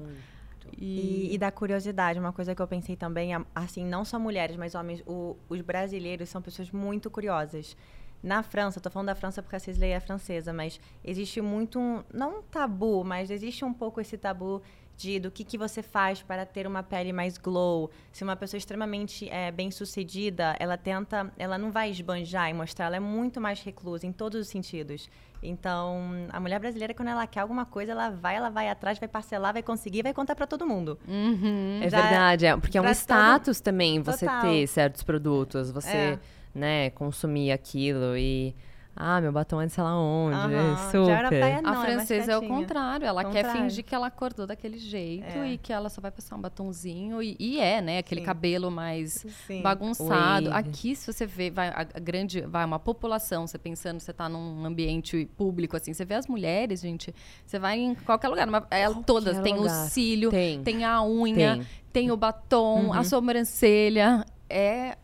E, E, da curiosidade, uma coisa que eu pensei também, assim, não só mulheres, mas homens, o- os brasileiros são pessoas muito curiosas. Na França, tô falando da França porque a Cisley é francesa, mas existe muito um, não um tabu, mas existe um pouco esse tabu de do que, que você faz para ter uma pele mais glow. Se uma pessoa extremamente é, bem sucedida, ela tenta, ela não vai esbanjar e mostrar, ela é muito mais reclusa em todos os sentidos. Então, a mulher brasileira, quando ela quer alguma coisa, ela vai, ela vai atrás, vai parcelar, vai conseguir, vai contar para todo mundo. Uhum. É Já- verdade, é, porque é um pra todo- status também você Total. ter certos produtos, você, É. né, consumir aquilo e ah, meu batom é de sei lá onde, Aham, super. já era praia- A Não, é francesa é o contrário, ela quer Contrário. fingir que ela acordou daquele jeito É. e que ela só vai passar um batonzinho. E, e é, né? Aquele Sim. cabelo mais Sim. bagunçado. Wave. Aqui, se você vê, vai, a, grande, vai uma população, você pensando, você tá num ambiente público, assim, você vê as mulheres, gente, você vai em qualquer lugar, uma, ela, Qualquer todas, tem lugar. o cílio, Tem. tem, a unha, Tem. tem, o batom, Uhum. a sobrancelha, é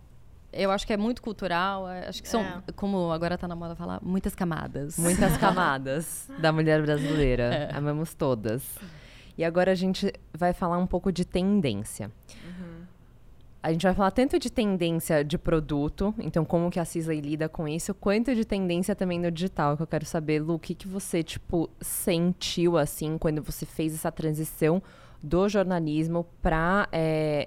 eu acho que é muito cultural. é, Acho que são, É. como agora tá na moda falar, muitas camadas. Muitas <laughs> camadas da mulher brasileira. É. Amamos todas. E agora a gente vai falar um pouco de tendência. A gente vai falar tanto de tendência de produto, então como que a Cisley lida com isso, quanto de tendência também no digital, que eu quero saber, Lu, o que, que você, tipo, sentiu, assim, quando você fez essa transição do jornalismo para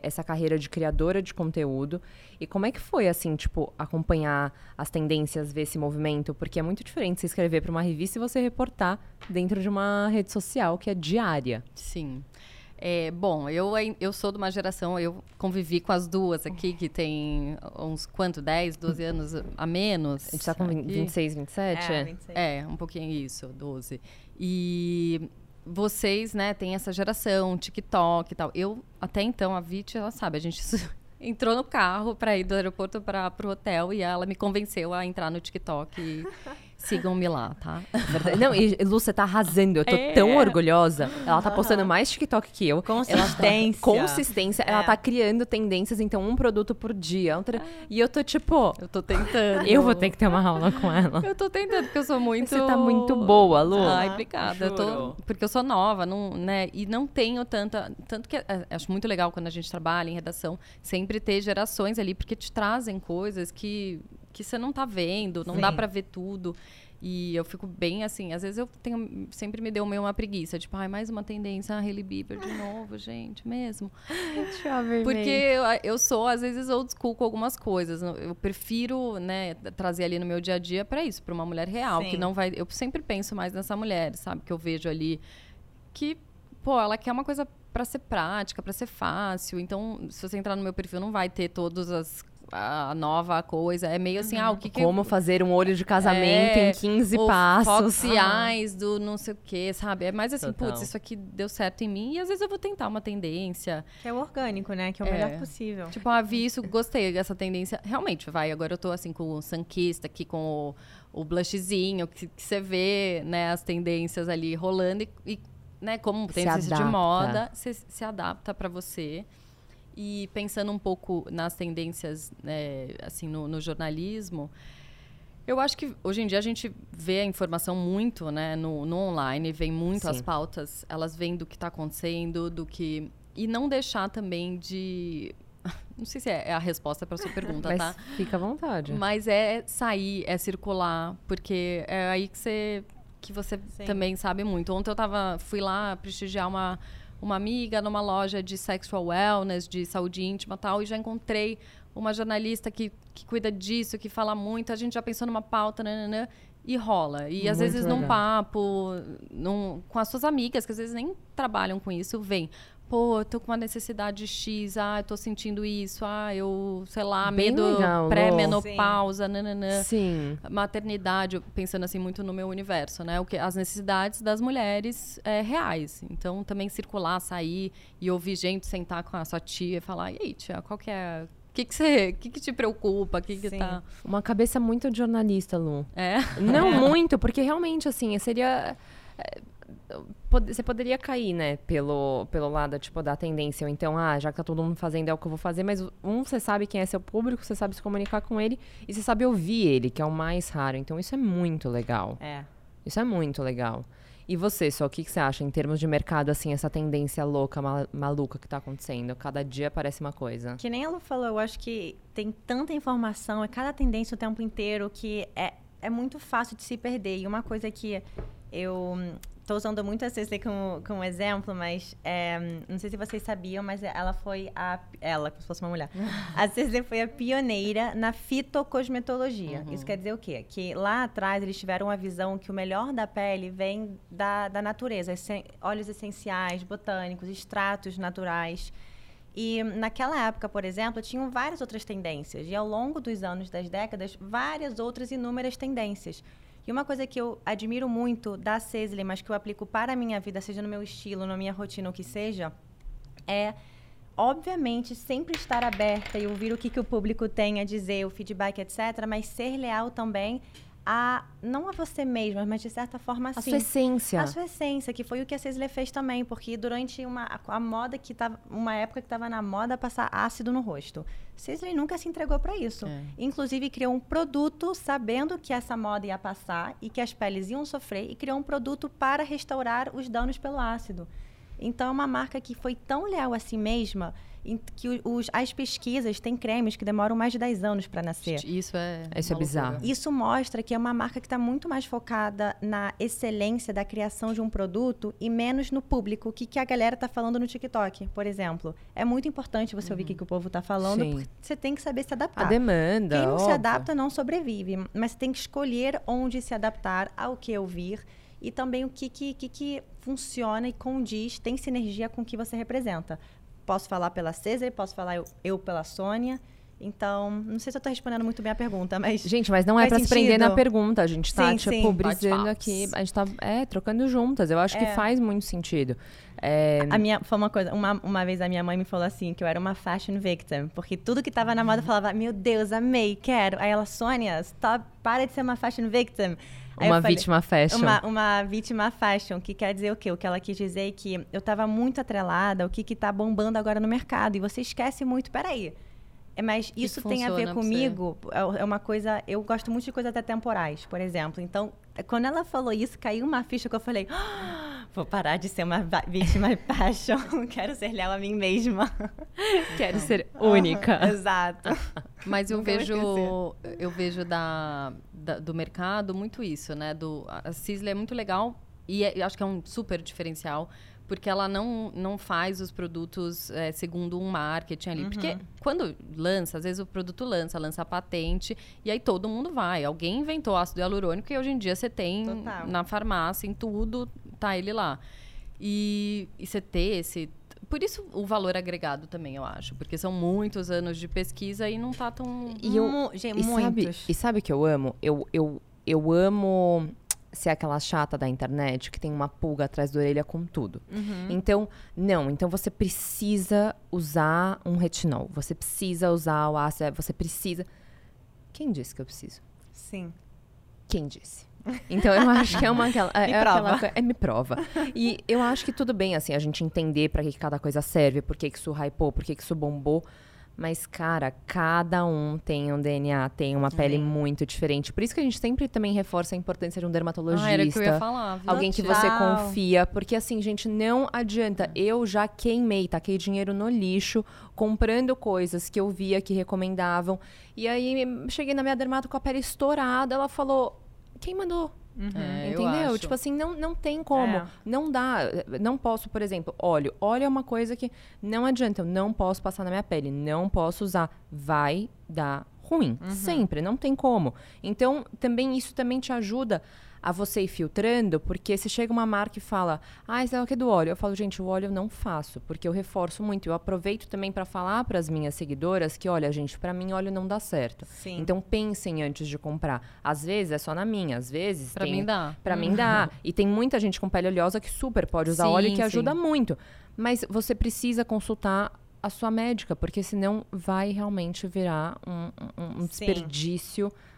essa carreira de criadora de conteúdo e como é que foi assim tipo acompanhar as tendências ver esse movimento porque é muito diferente você escrever para uma revista e você reportar dentro de uma rede social que é diária Sim. É, bom, eu, eu sou de uma geração, eu convivi com as duas aqui, que tem uns quanto, 10, 12 anos a menos. a gente tá com aqui. 26 27 É, 26. É, um pouquinho isso, 12. E vocês, né, tem essa geração, TikTok e tal. Eu, até então, a Vit, ela sabe, a gente <laughs> entrou no carro para ir do aeroporto para pro hotel e ela me convenceu a entrar no TikTok e sigam-me lá, tá? Verdade. Não, e Lu, você tá arrasando. Eu tô É. tão orgulhosa. Ela tá postando mais TikTok que eu. Consistência. Consistência. Ela É. tá criando tendências, então, um produto por dia. um tra- E eu tô tipo, Eu tô tentando. eu vou ter que ter uma aula com ela. Eu tô tentando, porque eu sou muito. Você tá muito boa, Lu. Ai, obrigada. Eu tô... Porque eu sou nova, não, né? E não tenho tanta. Tanto que é, acho muito legal quando a gente trabalha em redação, sempre ter gerações ali, porque te trazem coisas que, que você não tá vendo, não dá Sim. pra ver tudo. E eu fico bem assim, às vezes eu tenho, sempre me deu meio uma preguiça, tipo, ai, mais uma tendência, a Hailey Bieber de novo, gente, mesmo. Porque eu, eu sou, às vezes, old school com algumas coisas. Eu prefiro, né, trazer ali no meu dia a dia para isso, para uma mulher real, Sim. que não vai. Eu sempre penso mais nessa mulher, sabe? Que eu vejo ali que, pô, ela quer uma coisa para ser prática, para ser fácil. Então, se você entrar no meu perfil, não vai ter todas as a nova coisa. É meio assim, ah, o que que Como fazer um olho de casamento É, em 15 o passos. Fox Eyes do não sei o quê, sabe? É mais assim, Total. putz, isso aqui deu certo em mim. E às vezes eu vou tentar uma tendência. Que é o orgânico, né? Que é o É. melhor possível. Tipo, ah, vi isso, gostei dessa tendência. Realmente, vai. Agora eu tô assim com o Sunkista aqui, com o, o blushzinho, que, que você vê, né, as tendências ali rolando e, e, né, como tendência de moda, você se adapta pra você. E pensando um pouco nas tendências, né, assim, no, no jornalismo, eu acho que hoje em dia a gente vê a informação muito, né, no, no online, vem muito as Sim. pautas, elas vêm do que está acontecendo, do que e não deixar também de <laughs> não sei se é a resposta para sua pergunta, Mas tá? fica à vontade. Mas é sair, é circular, porque é aí que você que você Sim. também sabe muito. Ontem eu tava, fui lá prestigiar uma uma amiga numa loja de sexual wellness, de saúde íntima e tal, e já encontrei uma jornalista que, que cuida disso, que fala muito, a gente já pensou numa pauta, nananã, e rola. E às Muito vezes num legal. papo, num, com as suas amigas, que às vezes nem trabalham com isso, vem. Pô, eu tô com uma necessidade X, ah, eu tô sentindo isso, ah, eu, sei lá, Bem medo pré-menopausa, nananã Sim. maternidade, pensando assim muito no meu universo, né? O que as necessidades das mulheres é, reais. Então também circular, sair e ouvir gente sentar com a sua tia e falar: "E aí, tia, qual que é o que que você, o que que te preocupa? O que que Sim. tá Uma cabeça muito de jornalista, Lu. É. Não <laughs> muito, porque realmente, assim, seria. Você poderia cair, né, pelo, pelo lado, tipo, da tendência. Ou então, ah, já que tá todo mundo fazendo, é o que eu vou fazer. Mas, um, você sabe quem é seu público, você sabe se comunicar com ele. E você sabe ouvir ele, que é o mais raro. Então, isso é muito legal. É. Isso é muito legal. E você, só o que, que você acha em termos de mercado, assim, essa tendência louca, ma- maluca que tá acontecendo? Cada dia parece uma coisa. Que nem ela falou, eu acho que tem tanta informação, é cada tendência o tempo inteiro que é, é muito fácil de se perder. E uma coisa que eu tô usando muito a Cecily como, como exemplo, mas é, não sei se vocês sabiam, mas ela foi a. Ela, como se fosse uma mulher. <laughs> A Cecily foi a pioneira na fitocosmetologia. Isso quer dizer o quê? Que lá atrás eles tiveram uma visão que o melhor da pele vem da, da natureza, óleos essenciais, botânicos, extratos naturais. E naquela época, por exemplo, tinham várias outras tendências. E ao longo dos anos, das décadas, várias outras inúmeras tendências. E uma coisa que eu admiro muito da Cecily, mas que eu aplico para a minha vida, seja no meu estilo, na minha rotina, o que seja, é, obviamente, sempre estar aberta e ouvir o que, que o público tem a dizer, o feedback, etc., mas ser leal também a não a você mesma, mas de certa forma A assim. sua essência. A sua essência, que foi o que a Sisley fez também, porque durante uma a, a moda que tava, uma época que estava na moda passar ácido no rosto. Sisley nunca se entregou para isso. É. Inclusive criou um produto sabendo que essa moda ia passar e que as peles iam sofrer e criou um produto para restaurar os danos pelo ácido. Então é uma marca que foi tão leal a si mesma que os, as pesquisas têm cremes que demoram mais de 10 anos para nascer. Isso é. Isso é bizarro. Isso mostra que é uma marca que está muito mais focada na excelência da criação de um produto e menos no público, o que, que a galera está falando no TikTok, por exemplo. É muito importante você ouvir o que, que o povo está falando, Sim. porque você tem que saber se adaptar. A demanda. Quem não se óbvio. adapta não sobrevive, mas você tem que escolher onde se adaptar, ao que ouvir e também o que, que, que, que funciona e condiz, tem sinergia com o que você representa. Posso falar pela César, posso falar eu, eu pela Sônia. Então, não sei se eu estou respondendo muito bem a pergunta, mas. Gente, mas não é Faz pra se prender na pergunta. A gente tá, Sim, tipo, sim. brisando aqui. A gente tá, é, trocando juntas. Eu acho que É. faz muito sentido. É, A minha, foi uma coisa, uma, uma vez a minha mãe me falou assim, que eu era uma fashion victim, porque tudo que tava na moda eu falava, meu Deus, amei, quero. Aí ela, Sônia, stop, para de ser uma fashion victim. Aí uma falei- vítima fashion. Uma, uma vítima fashion, que quer dizer o quê? O que ela quis dizer é que eu tava muito atrelada ao que, que tá bombando agora no mercado. E você esquece muito, peraí. Mas isso tem a ver comigo, é é uma coisa. Eu gosto muito de coisas até temporais, por exemplo. Então, quando ela falou isso, caiu uma ficha que eu falei. "Ah, Vou parar de ser uma vítima fashion. <laughs> Quero ser leal a mim mesma. <laughs> Quero ser única. <laughs> Exato. Mas eu Nunca vejo, eu vejo da, da- do mercado muito isso, né? Do, a Sisley é muito legal e é- acho que é um super diferencial, porque ela não, não faz os produtos é, segundo um marketing ali. Porque quando lança, às vezes o produto lança, lança a patente, e aí todo mundo vai. Alguém inventou ácido hialurônico e hoje em dia você tem Total. na farmácia, em tudo, tá ele lá. E, e você ter esse. Por isso o valor agregado também, eu acho. Porque são muitos anos de pesquisa e não tá tão. E eu- gente, E sabe, muitos. e sabe o que eu amo? Eu, eu, eu amo ser aquela chata da internet que tem uma pulga atrás da orelha com tudo. Uhum. Então, não. Então você precisa usar um retinol. Você precisa usar o ácido. Você precisa. Quem disse que eu preciso? Sim. Quem disse? Então eu acho que é uma aquela, <laughs> é, Me é aquela prova. coi- é, me prova. E eu acho que tudo bem assim a gente entender para que que cada coisa serve, por que que isso hypou, por que que isso bombou. Mas, cara, cada um tem um DNA, tem uma pele muito diferente. Por isso que a gente sempre também reforça a importância de um dermatologista. Ah, era que eu ia falar. viu? Alguém que você confia. Porque, assim, gente, não adianta. Eu já queimei, taquei dinheiro no lixo, comprando coisas que eu via que recomendavam. E aí, cheguei na minha dermato com a pele estourada. Ela falou: quem mandou? É, eu Entendeu? acho. Tipo assim, não, não tem como. É. Não dá. Não posso, por exemplo, óleo. Óleo é uma coisa que não adianta. Eu não posso passar na minha pele. Não posso usar. Vai dar ruim. Sempre. Não tem como. Então, também isso também te ajuda a você ir filtrando, porque se chega uma marca e fala, ah, isso é o que é do óleo. Eu falo, gente, o óleo eu não faço, porque eu reforço muito. Eu aproveito também para falar para as minhas seguidoras que, olha, gente, para mim óleo não dá certo. Sim. Então pensem antes de comprar. Às vezes é só na minha, às vezes tem- mim dá. Pra mim dá. E tem muita gente com pele oleosa que super pode usar Sim, óleo e que sim. ajuda muito. Mas você precisa consultar a sua médica, porque senão vai realmente virar um, um- um Sim.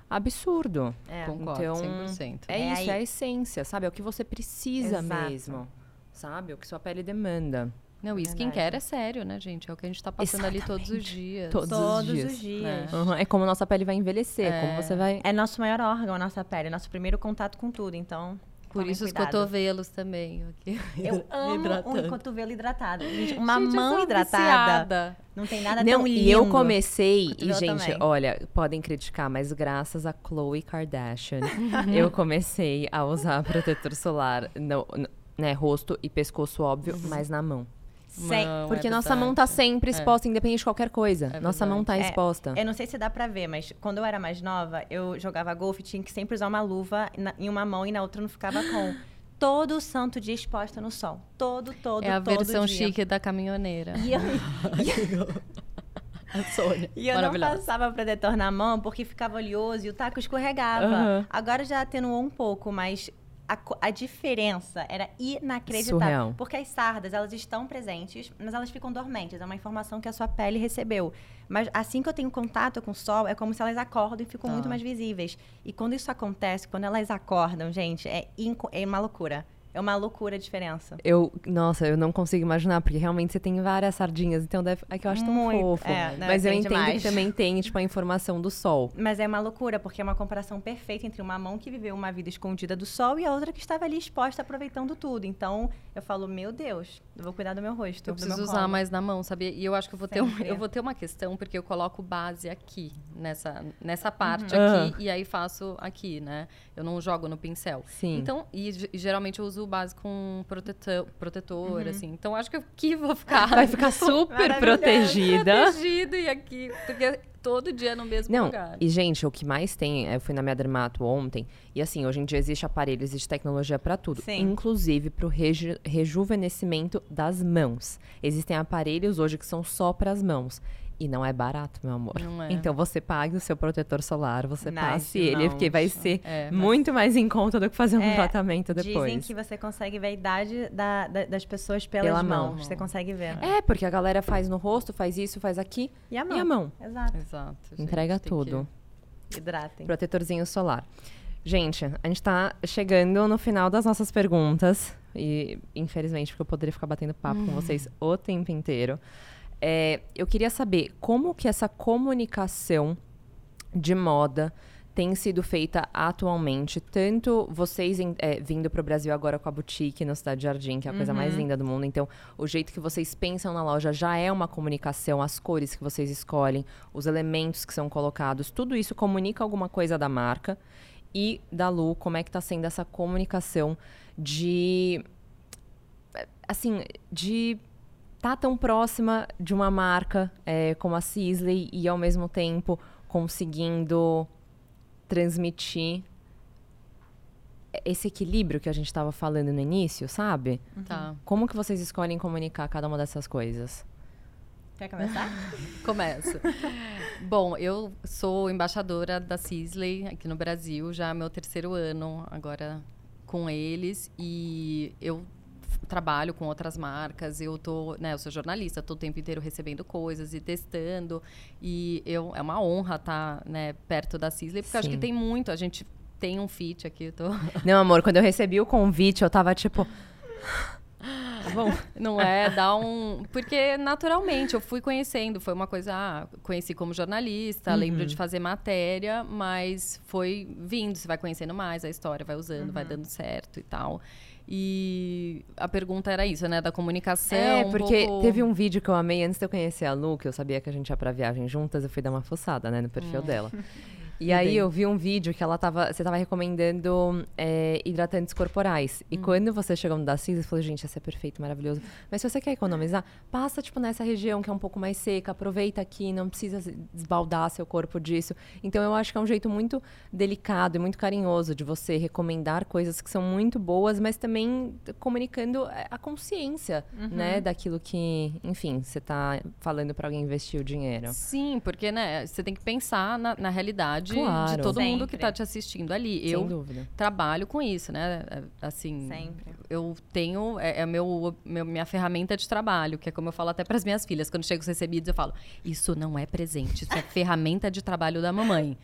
Absurdo. É. Concordo, Então, 100%. É, É isso, aí- é a essência, sabe? É o que você precisa Exato. mesmo. Sabe? O que sua pele demanda. Não, e Verdade. skincare é sério, né, gente? É o que a gente tá passando ali todos os dias. Todos os Todos dias. os dias. É. Uhum, É como nossa pele vai envelhecer, como você vai. É nosso maior órgão, a nossa pele, nosso primeiro contato com tudo, então. Por isso os cuidado. cotovelos também. Aqui. <laughs> Eu amo um cotovelo hidratado. Gente, uma Gente, mão hidratada. viciada. Não tem nada Não, tão lindo. e eu comecei, e gente, também. olha, podem criticar, mas graças a Khloe Kardashian, eu comecei a usar <laughs> protetor solar no, no- né, rosto e pescoço, óbvio, mas na mão. Sem- Mão, Porque é nossa mão tá sempre exposta, independente de qualquer coisa. É nossa mão tá verdade. É, exposta. Eu não sei se dá pra ver, mas quando eu era mais nova, eu jogava golfe e tinha que sempre usar uma luva na- em uma mão e na outra não ficava com. <gasps> Todo santo dia exposta no sol. Todo, todo, É a todo versão dia. chique da caminhoneira. E eu, <laughs> A Sônia. e eu não passava protetor na mão porque ficava oleoso e o taco escorregava. Aham. Agora já atenuou um pouco, mas a, a, diferença era inacreditável. Surreal. Porque as sardas, elas estão presentes, mas elas ficam dormentes. É uma informação que a sua pele recebeu. Mas assim que eu tenho contato com o sol, é como se elas acordam e ficam muito mais visíveis. E quando isso acontece, quando elas acordam, gente, é, é uma loucura. É uma loucura a diferença. Eu, nossa, eu não consigo imaginar, porque realmente você tem várias sardinhas, então deve, é que eu acho tão Muito, fofo. é, não, Mas eu entendo demais. que também tem, tipo, a informação do sol. Mas é uma loucura, porque é uma comparação perfeita entre uma mão que viveu uma vida escondida do sol e a outra que estava ali exposta, aproveitando tudo. Então, eu falo, meu Deus, eu vou cuidar do meu rosto. Eu do preciso meu usar colo. mais na mão, sabia? E eu acho que eu vou, ter um- eu vou ter uma questão, porque eu coloco base aqui, nessa, nessa parte Uhum. aqui, e aí faço aqui, né? Eu não jogo no pincel. Sim. Então, e, e geralmente eu uso base com protetor, protetor Uhum. assim. Então, acho que aqui vou ficar Vai ficar <laughs> super protegida. protegido e aqui, porque todo dia no mesmo Não, lugar. e gente, o que mais tem, eu fui na minha dermato ontem, e assim, hoje em dia existe aparelho, existe tecnologia pra tudo, Sim. inclusive pro reju rejuvenescimento das mãos. Existem aparelhos hoje que são só pras mãos. E não é barato, meu amor. Não é. Então você pague o seu protetor solar, você Nas passe ele, porque vai ser É, mas- muito mais em conta do que fazer um É, tratamento depois. Dizem que você consegue ver a idade da- da- das pessoas pelas Pela mãos. mão. Você consegue ver. É, porque a galera faz no rosto, faz isso, faz aqui, E a mão. e a mão. Exato. Exato. Gente, Entrega tudo. Hidratem. Protetorzinho solar. Gente, a gente tá chegando no final das nossas perguntas. E, infelizmente, porque eu poderia ficar batendo papo com vocês o tempo inteiro. É, eu queria saber como que essa comunicação de moda tem sido feita atualmente, tanto vocês é, vindo para o Brasil agora com a boutique no Cidade Jardim, que é a coisa mais linda do mundo. Então, o jeito que vocês pensam na loja já é uma comunicação, as cores que vocês escolhem, os elementos que são colocados, tudo isso comunica alguma coisa da marca. E da Lu, como é que está sendo essa comunicação de assim, de estar tão próxima de uma marca é, como a Sisley e ao mesmo tempo conseguindo transmitir esse equilíbrio que a gente estava falando no início, sabe? Tá. Como que vocês escolhem comunicar cada uma dessas coisas? Quer começar? <laughs> Começo. Bom, eu sou embaixadora da Sisley aqui no Brasil, já é meu terceiro ano agora com eles e eu trabalho com outras marcas, eu tô, né, eu sou jornalista, tô o tempo inteiro recebendo coisas e testando e eu é uma honra estar, né, perto da Sisley, porque acho que tem muito, a gente tem um fit aqui, tô <laughs> Não, amor, quando eu recebi o convite, eu tava tipo. Tá <laughs> bom. Não é, dá um. Porque naturalmente eu fui conhecendo, foi uma coisa. Ah, conheci como jornalista, lembro de fazer matéria, mas foi vindo, você vai conhecendo mais a história, vai usando, vai dando certo e tal. E a pergunta era isso, né? Da comunicação. É, um porque pouco- teve um vídeo que eu amei antes de eu conhecer a Lu, que eu sabia que a gente ia pra viagem juntas, eu fui dar uma fuçada, né, no perfil dela. <laughs> E aí bem. eu vi um vídeo que ela tava. Você tava recomendando é, hidratantes corporais. E quando você chegou no da Cis, você falou, gente, esse é perfeito, maravilhoso. Mas se você quer economizar, passa, tipo, nessa região que é um pouco mais seca, aproveita aqui, não precisa desbaldar seu corpo disso. Então eu acho que é um jeito muito delicado e muito carinhoso de você recomendar coisas que são muito boas, mas também comunicando é, a consciência, né, daquilo que, enfim, você tá falando para alguém investir o dinheiro. Sim, porque, né, você tem que pensar na, na realidade Claro. de todo mundo que Sempre. está te assistindo ali. Sem eu dúvida. trabalho com isso, né? é, Assim, Sempre. eu tenho é, é meu, meu minha ferramenta de trabalho, que é como eu falo até para as minhas filhas, quando chegam os recebidos, eu falo: "Isso não é presente, isso é <laughs> ferramenta de trabalho da mamãe".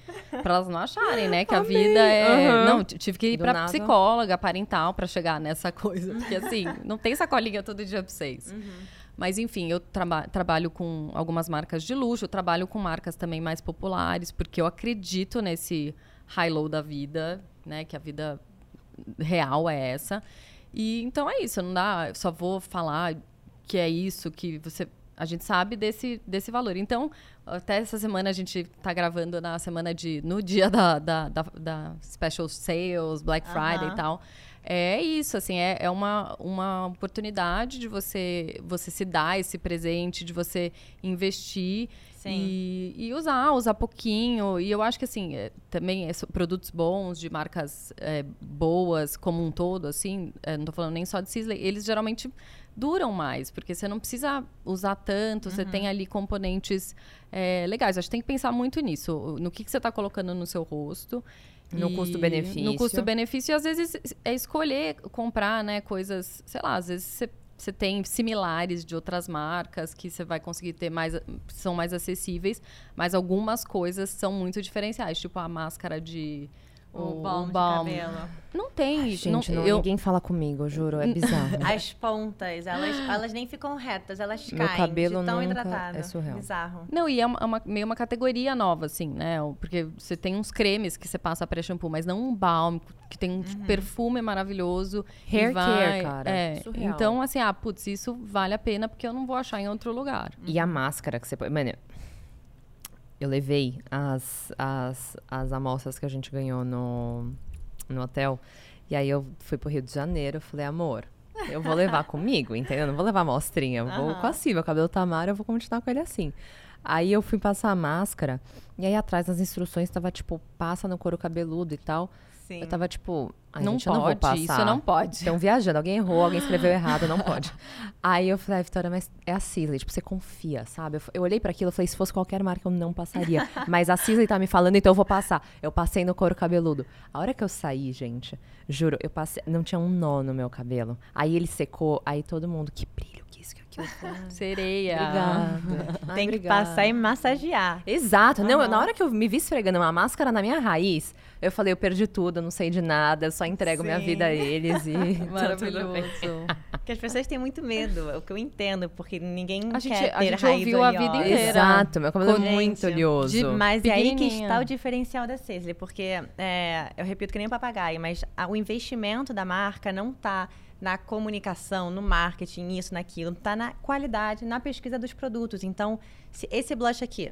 Para elas não acharem, né, que a vida é, Aham. não, tive que ir para psicóloga parental para chegar nessa coisa, porque assim, não tem sacolinha todo dia para vocês. Mas, enfim, eu traba- trabalho com algumas marcas de luxo, trabalho com marcas também mais populares, porque eu acredito nesse high-low da vida, né? Que a vida real é essa. E então é isso, não dá, eu só vou falar que é isso, que você. A gente sabe desse, desse valor. Então, até essa semana a gente tá gravando na semana de. no dia da, da, da, da Special Sales, Black Friday e tal. É isso, assim, é, é uma, uma oportunidade de você, você se dar esse presente, de você investir e, e usar, usar pouquinho. E eu acho que, assim, é, também é, produtos bons, de marcas é, boas como um todo, assim, é, não tô falando nem só de Sisley, eles geralmente duram mais, porque você não precisa usar tanto, você tem ali componentes é, legais. Acho que tem que pensar muito nisso, no que, que você está colocando no seu rosto. No custo-benefício. No custo-benefício, e às vezes é escolher comprar, né, coisas, sei lá, às vezes você tem similares de outras marcas que você vai conseguir ter mais, são mais acessíveis, mas algumas coisas são muito diferenciais, tipo a máscara de O, balm de balm. cabelo. Não tem, Ai, gente, não, eu, ninguém fala comigo, eu juro, é bizarro. <laughs> As pontas, elas, elas nem ficam retas, elas Meu caem cabelo de tão hidratado. é surreal. Bizarro. Não, e é uma, é uma- meio uma categoria nova, assim, né? O- Porque você tem uns cremes que você passa pré-shampoo, mas não um balm, que tem um perfume maravilhoso. Hair vai- care, cara. É. Surreal. Então, assim, ah, putz, isso vale a pena porque eu não vou achar em outro lugar. E a máscara que você põe. Mano, eu levei as, as, as amostras que a gente ganhou no, no hotel. E aí eu fui pro Rio de Janeiro. Eu falei, amor, eu vou levar <laughs> comigo, entendeu? Eu não vou levar amostrinha. Eu vou Aham. com assim. Meu cabelo tá amaro, eu vou continuar com ele assim. Aí eu fui passar a máscara. E aí atrás nas instruções tava tipo, passa no couro cabeludo e tal. Sim. Eu tava tipo, ai, não gente, eu não vou pode, passar. isso não pode. Estão viajando, alguém errou, alguém escreveu <laughs> errado, não pode. Aí eu falei, ah, Vitória, mas é a Sisley, tipo, você confia, sabe? Eu, eu olhei pra aquilo e falei, se fosse qualquer marca eu não passaria. <laughs> mas a Sisley tá me falando, então eu vou passar. Eu passei no couro cabeludo. A hora que eu saí, gente, juro, eu passei, não tinha um nó no meu cabelo. Aí ele secou, aí todo mundo, que brilho, que que. Eu "Ah, <laughs> Sereia. Obrigada. <laughs> Ai, Tem que obrigada. passar e massagear. Exato. Não, eu- Aham. na hora que eu me vi esfregando uma máscara na minha raiz, eu falei, eu perdi tudo, eu não sei de nada, eu só entrego minha Sim. vida a eles e <laughs> tá. Maravilhoso. Porque as pessoas têm muito medo, é o que eu entendo, porque ninguém A gente- quer a ter gente raiz ouviu a vida oleosa. inteira. Exato, meu cabelo é muito oleoso. de- Mas é aí que está o diferencial da Sisley, porque é, eu repito que nem um papagaio, mas a- o investimento da marca não está na comunicação, no marketing, nisso, naquilo, está na qualidade, na pesquisa dos produtos. Então, se esse blush aqui,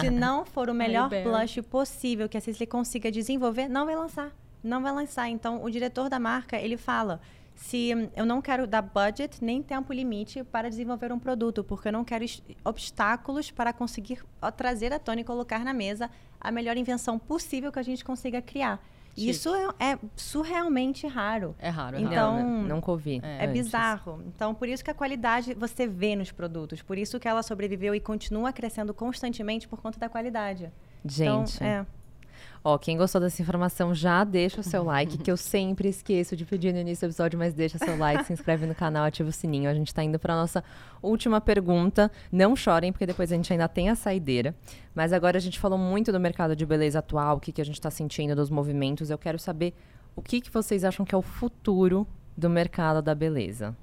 se <laughs> não for o melhor Bel. blush possível que a Sisley consiga desenvolver, não vai lançar. Não vai lançar. Então, o diretor da marca, ele fala: se eu não quero dar budget nem tempo limite para desenvolver um produto, porque eu não quero obstáculos para conseguir trazer à tona e colocar na mesa a melhor invenção possível que a gente consiga criar. Chique. isso é, é surrealmente raro. É raro, é Então, raro. não, nunca ouvi. é É bizarro. Então, por isso que a qualidade você vê nos produtos. Por isso que ela sobreviveu e continua crescendo constantemente por conta da qualidade. Gente, Então, é. Ó, quem gostou dessa informação já deixa o seu <laughs> like, que eu sempre esqueço de pedir no início do episódio, mas deixa seu like, se inscreve no canal, ativa o sininho. A gente tá indo pra nossa última pergunta. Não chorem, porque depois a gente ainda tem a saideira. Mas agora a gente falou muito do mercado de beleza atual, o que, que a gente tá sentindo, dos movimentos. Eu quero saber o que, que vocês acham que é o futuro do mercado da beleza.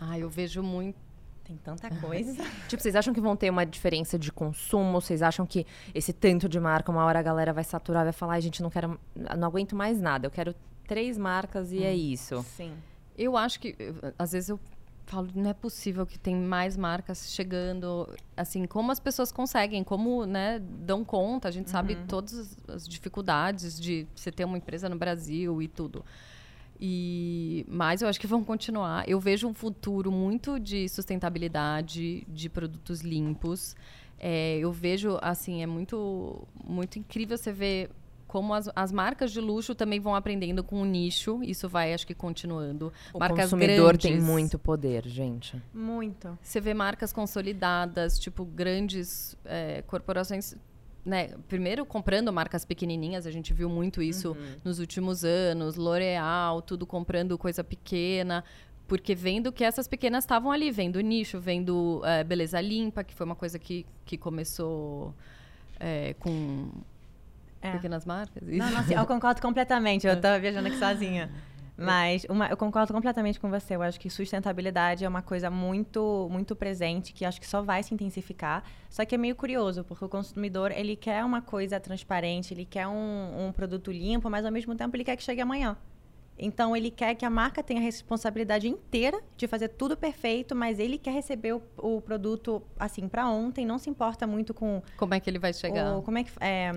Ah, eu vejo muito. Tem tanta coisa. <laughs> Tipo, vocês acham que vão ter uma diferença de consumo? Vocês acham que esse tanto de marca, uma hora a galera vai saturar, vai falar, ai, gente, não quero, não aguento mais nada, eu quero três marcas e é isso. Sim. Eu acho que, eu- às vezes eu falo, não é possível que tem mais marcas chegando, assim, como as pessoas conseguem, como, né, dão conta, a gente sabe todas as dificuldades de você ter uma empresa no Brasil e tudo. E, mas eu acho que vão continuar. Eu vejo um futuro muito de sustentabilidade, de produtos limpos. É, eu vejo, assim, é muito, muito incrível você ver como as, as marcas de luxo também vão aprendendo com o nicho. Isso vai, acho que, continuando. O marcas consumidor grandes, tem muito poder, gente. Muito. Você vê marcas consolidadas, tipo grandes é, corporações, né? Primeiro comprando marcas pequenininhas, a gente viu muito isso nos últimos anos, L'Oréal, tudo comprando coisa pequena, porque vendo que essas pequenas estavam ali, vendo o nicho, vendo é, beleza limpa, que foi uma coisa que, que começou é, com É. pequenas marcas. Não, não, eu concordo completamente. Eu <laughs> tava viajando aqui sozinha. Mas uma- eu concordo completamente com você. Eu acho que sustentabilidade é uma coisa muito, muito presente, que acho que só vai se intensificar. Só que é meio curioso, porque o consumidor ele quer uma coisa transparente, ele quer um, um produto limpo, mas ao mesmo tempo ele quer que chegue amanhã. Então ele quer que a marca tenha a responsabilidade inteira de fazer tudo perfeito, mas ele quer receber o, o produto assim para ontem, não se importa muito com Como é que ele vai chegar? o, como é que é,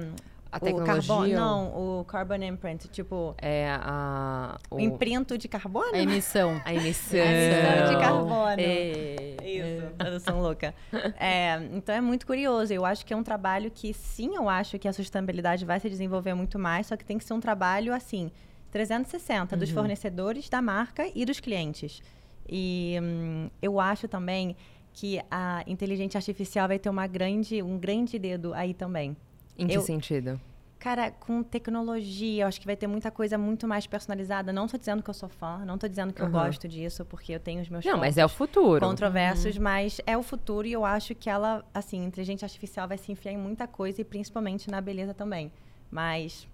A o tecnologia. carbono, não, o carbon imprint, tipo É a. O, o imprinto de carbono? A emissão. <laughs> a emissão. A emissão de carbono. É. Isso, tradução louca. <laughs> É, então é muito curioso. Eu acho que é um trabalho que, sim, eu acho que a sustentabilidade vai se desenvolver muito mais, só que tem que ser um trabalho assim, 360, dos fornecedores, da marca e dos clientes. E hum, eu acho também que a inteligência artificial vai ter uma grande, um grande dedo aí também. Em que Eu- sentido? Cara, com tecnologia, eu acho que vai ter muita coisa muito mais personalizada. Não tô dizendo que eu sou fã, não tô dizendo que eu Uhum. gosto disso, porque eu tenho os meus Não, mas é o futuro. controversos, mas é o futuro e eu acho que ela, assim, inteligência artificial vai se enfiar em muita coisa e principalmente na beleza também. Mas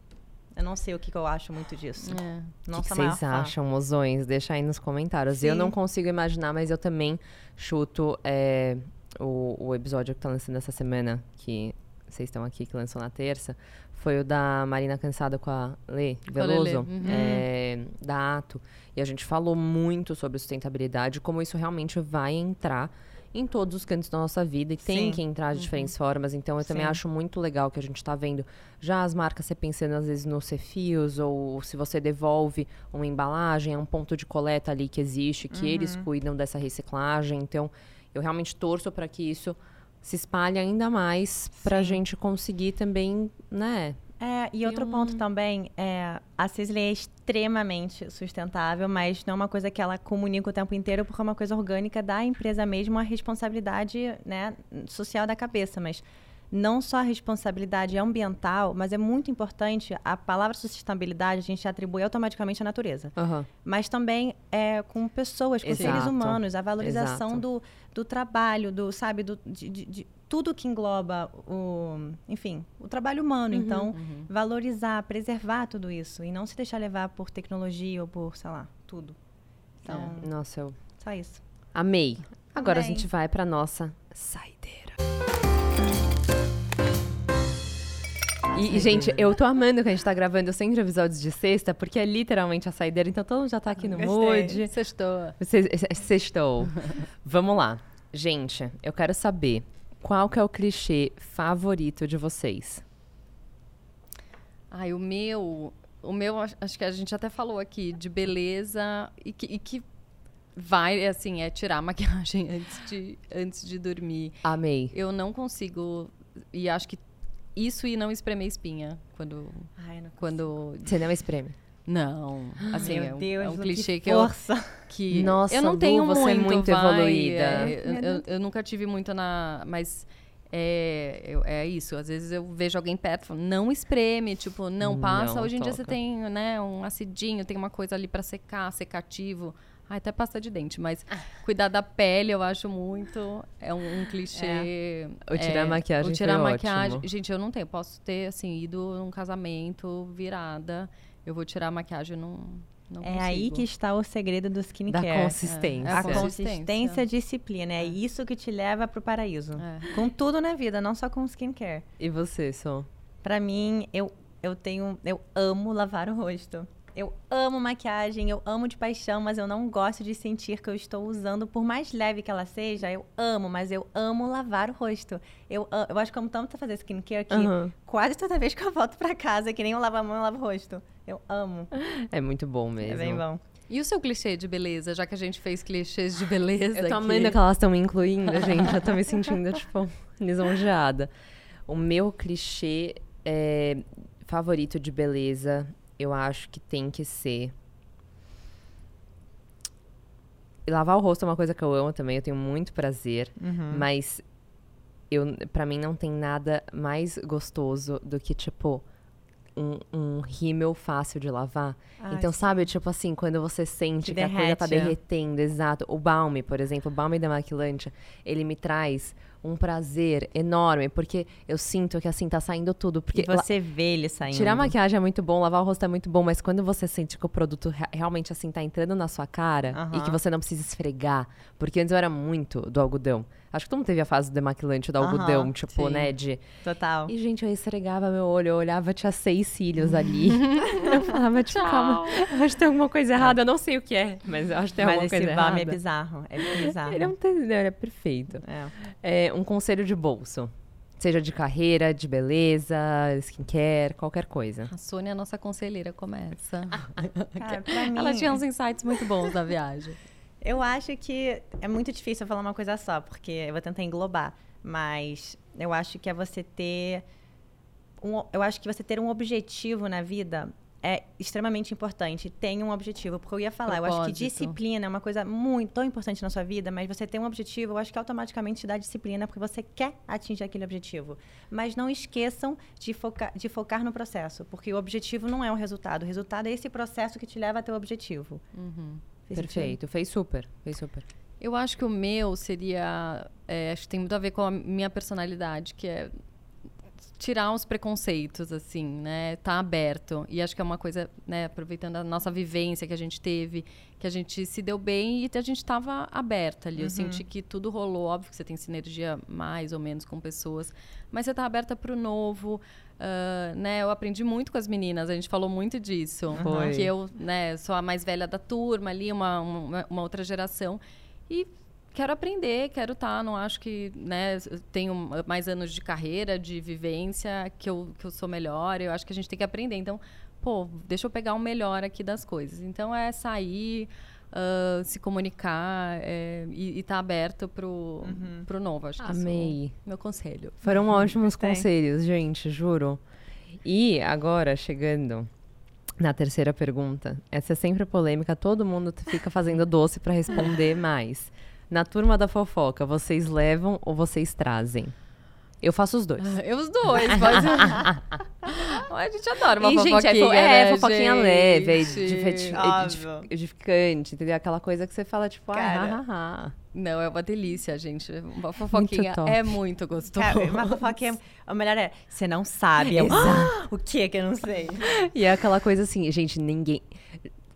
eu não sei o que, que eu acho muito disso. É. Não o que vocês fã. acham, mozões? Deixa aí nos comentários. Eu Sim. não consigo imaginar, mas eu também chuto é, o, o episódio que tá lançando essa semana, que vocês estão aqui, que lançou na terça, foi o da Marina Cansada com a Lê Veloso, uhum. é, da Ato. E a gente falou muito sobre sustentabilidade, como isso realmente vai entrar em todos os cantos da nossa vida e tem Sim. que entrar de diferentes formas. Então, eu também Sim. acho muito legal que a gente está vendo já as marcas você pensando às vezes no Cefios ou se você devolve uma embalagem, é um ponto de coleta ali que existe, que eles cuidam dessa reciclagem. Então, eu realmente torço para que isso se espalhe ainda mais para a gente conseguir também, né? É, e outro ponto também, é, a Sisley é extremamente sustentável, mas não é uma coisa que ela comunica o tempo inteiro, porque é uma coisa orgânica da empresa mesmo, a responsabilidade né, social da cabeça. Mas não só a responsabilidade ambiental, mas é muito importante, a palavra sustentabilidade a gente atribui automaticamente à natureza. Aham. Mas também é com pessoas, com seres Exato. humanos, a valorização Exato. do, do trabalho, do, sabe, do, de, de- de tudo que engloba o, enfim, o trabalho humano. Uhum. Então, valorizar, preservar tudo isso e não se deixar levar por tecnologia ou por, sei lá, tudo. Então, Nossa, eu só isso. amei. Agora a Amei. gente vai para nossa saideira. E, e, gente, eu tô amando que a gente tá gravando sempre episódios de sexta, porque é literalmente a saideira, então todo mundo já tá aqui no Gostei. mood. Sextou. Se- se- Sextou. <laughs> Vamos lá. Gente, eu quero saber qual que é o clichê favorito de vocês. Ai, o meu. O meu, ach- acho que a gente até falou aqui, de beleza e que, e que vai, assim, é tirar a maquiagem <laughs> antes de, antes de dormir. Amei. Eu não consigo. E acho que isso e não espremer espinha. Quando. Ai, não quando Você não espreme. não. Assim, Meu é um, Deus, é um clichê que que eu. força. Que <laughs> Nossa, eu não Lu, tenho você é muito, muito vai, evoluída. é, eu, eu- eu nunca tive muito na. Mas. É, eu- é isso, às vezes eu vejo alguém perto e falo, não espreme, tipo, não passa. Não Hoje em dia você toca. tem, né, um acidinho, tem uma coisa ali pra secar, secativo. Ai, até pasta de dente, mas cuidar da pele eu acho muito. É um, um clichê. O tirar é, a maquiagem O tirar a maquiagem. ótimo. Gente, eu não tenho. Eu posso ter, assim, ido num casamento virada. Eu vou tirar a maquiagem, eu não. É aí consigo. que está o segredo do Da skincare. consistência. É, A a consistência, consistência. a disciplina. É. isso que te leva pro paraíso. É. Com tudo na vida, não só com skincare. E você, Sol? Pra mim, eu, eu tenho. Eu amo lavar o rosto. Eu amo maquiagem, eu amo de paixão, mas eu não gosto de sentir que eu estou usando, por mais leve que ela seja, eu amo, mas eu amo lavar o rosto. Eu, eu acho que eu amo tanto fazer skincare que Aham. quase toda vez que eu volto pra casa, que nem eu lavo a mão, eu lavo o rosto. Eu amo. É muito bom mesmo. É bem bom. E o seu clichê de beleza, já que a gente fez clichês de beleza? Eu tô aqui? amando que elas estão me incluindo, gente. Eu tô me sentindo, tipo, <laughs> lisonjeada. O meu clichê é, favorito de beleza, eu acho que tem que ser. E lavar o rosto é uma coisa que eu amo também, eu tenho muito prazer. Mas eu, pra mim não tem nada mais gostoso do que, tipo, um, um rímel fácil de lavar. Ah, então, sim. sabe, tipo assim, quando você sente Que que a coisa tá é. derretendo, exato. O balme, por exemplo, o balme demaquilante, ele me traz um prazer enorme, porque eu sinto que, assim, tá saindo tudo. Porque E você vê ele saindo. Tirar a maquiagem é muito bom, lavar o rosto é muito bom, mas quando você sente que o produto rea- realmente assim tá entrando na sua cara e que você não precisa esfregar, porque antes eu era muito do algodão. Acho que todo mundo teve a fase do demaquilante do Aham, algodão, tipo, sim. né, de Total. e, gente, eu esfregava meu olho, eu olhava, tinha seis cílios ali. <laughs> <laughs> eu falava, tipo, calma, eu acho que tem alguma coisa errada, eu não sei o que é, mas eu acho que tem Mas alguma esse coisa é errada. bizarro. É bizarro. Ele é um tesão, ele é perfeito. É. É, um conselho de bolso. Seja de carreira, de beleza, skincare, qualquer coisa. A Sônia, a nossa conselheira, começa. <laughs> Cara, pra mim, Ela tinha uns insights muito bons na viagem. Eu acho que é muito difícil eu falar uma coisa só, porque eu vou tentar englobar. Mas eu acho que é você ter. Um, eu acho que você ter um objetivo na vida é extremamente importante. Tenha um objetivo. Porque eu ia falar, eu acho que Propósito. disciplina é uma coisa muito tão importante na sua vida, mas você tem um objetivo, eu acho que automaticamente te dá disciplina porque você quer atingir aquele objetivo. Mas não esqueçam de focar, de focar no processo, porque o objetivo não é o resultado. O resultado é esse processo que te leva até o objetivo. Fez sentido? Perfeito, fez super, fez super. Eu acho que o meu seria. é, acho que tem muito a ver com a minha personalidade, que é tirar os preconceitos, assim, né? Tá aberto. E acho que é uma coisa, né? Aproveitando a nossa vivência que a gente teve, que a gente se deu bem e a gente estava aberta ali. Eu senti que tudo rolou. Óbvio que você tem sinergia mais ou menos com pessoas, mas você tá aberta para o novo. Ah, né, eu aprendi muito com as meninas, a gente falou muito disso. Foi. Que eu né, sou a mais velha da turma ali, uma, uma, uma outra geração. E quero aprender, quero estar, não acho que, né, tenho mais anos de carreira, de vivência, que eu, que eu sou melhor, eu acho que a gente tem que aprender. Então, pô, deixa eu pegar o melhor aqui das coisas. Então, é sair, ah, se comunicar é, e estar aberto pro, pro novo, acho que esse é o Amei. meu conselho. Foram <laughs> ótimos conselhos, gente, juro. E agora, chegando na terceira pergunta, essa é sempre polêmica, todo mundo fica fazendo doce pra responder <laughs> mais. Na turma da fofoca, vocês levam ou vocês trazem? Eu faço os dois. <laughs> Eu os dois, mas... <laughs> a gente adora uma e, gente, fofoquinha, é, fo- é, né, fofoquinha gente? leve, é edifi- Óbvio. edificante, entendeu? Aquela coisa que você fala, tipo, Cara. ah, ah, ah. Não, é uma delícia, gente. Uma fofoquinha top. é muito gostoso. Cara, uma fofoquinha, o melhor é, você não sabe. <laughs> Eu, "Ah, o que que eu não sei? E é aquela coisa assim, gente, ninguém.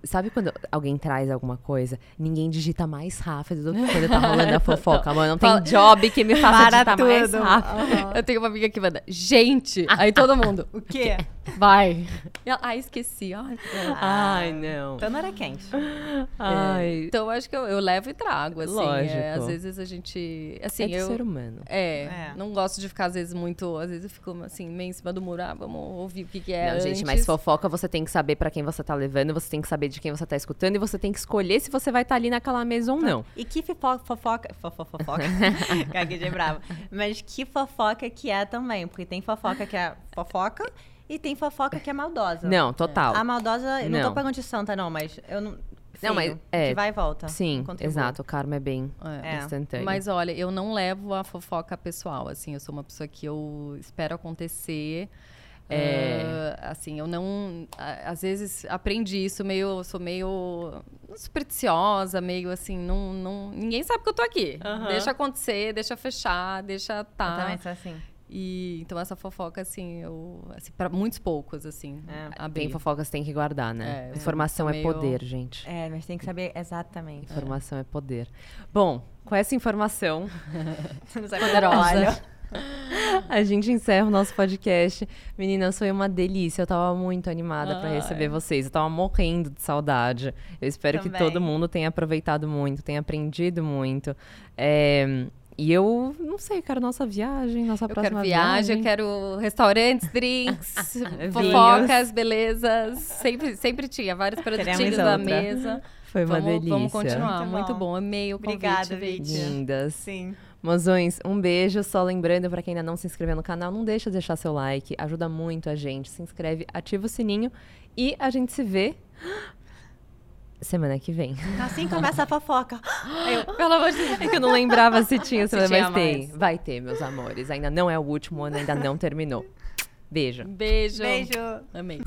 Sabe quando alguém traz alguma coisa, ninguém digita mais rápido do que quando tá <laughs> rolando a fofoca, mano. Não tem Fala- job que me faça Para digitar mais tudo. rápido. Eu tenho uma amiga que manda, gente, aí todo mundo, <laughs> O quê? vai. Ela, Ai, esqueci. Ai, pronto. Ai, não. Então não era quente. Ai. Então, eu acho que eu, eu levo e trago, assim. Lógico. é, às vezes a gente. Assim, é de eu. ser humano. É, É. não gosto de ficar, às vezes, muito. Às vezes eu fico assim, meio em cima do muro. Ah, vamos ouvir o que, que é. não, gente, antes. mas fofoca você tem que saber pra quem você tá levando, você tem que saber de quem você tá escutando e você tem que escolher se você vai estar ali naquela mesa ou não. E que fofo- fofoca. Fofo, fofoca. Gaguejei <laughs> brava. Mas que fofoca que é também. Porque tem fofoca que é fofoca e tem fofoca que é maldosa. Não, total. A maldosa, eu não, Não. tô pagando de santa, não, mas eu não. Não, mas, é, Que vai e volta. Sim, Contribui. exato. O karma é bem É. instantâneo. Mas olha, eu não levo a fofoca pessoal, assim, eu sou uma pessoa que eu espero acontecer. É. Ah, assim, eu não. Às vezes aprendi isso meio. eu Sou meio supersticiosa, meio assim. Não, não, ninguém sabe que eu tô aqui. Deixa acontecer, deixa fechar, deixa Eu tá. também sou assim. E então essa fofoca, assim, eu. Assim, para muitos poucos, assim. É. Tem fofocas que tem que guardar, né? É, eu Informação é meio- poder, gente. É, mas tem que saber exatamente. Informação é poder. Bom, com essa informação, <laughs> Poderosa. <laughs> a gente encerra o nosso podcast. Meninas, foi uma delícia. Eu tava muito animada pra Ai. receber vocês. Eu tava morrendo de saudade. Eu espero que Também. todo mundo tenha aproveitado muito, tenha aprendido muito. É, E eu não sei, eu quero nossa viagem, nossa Eu quero próxima viagem, eu quero restaurantes, drinks, <laughs> fofocas, belezas. Sempre, sempre tinha vários produtinhos na mesa. Foi uma vamos, delícia. vamos continuar. Muito Muito bom. Amei o convite, Obrigada, Vit. Vit. Lindas. Sim. Mozões, um beijo. Só lembrando, pra quem ainda não se inscreveu no canal, não deixa de deixar seu like. Ajuda muito a gente. Se inscreve, ativa o sininho. E a gente se vê semana que vem. Assim começa a fofoca. <gasps> Eu, Pelo amor de Deus. É que eu não lembrava se tinha, Se mas tinha tem. mais. Vai ter, meus amores. Ainda não é o último ano, ainda não terminou. Beijo. Beijo. beijo. Amei.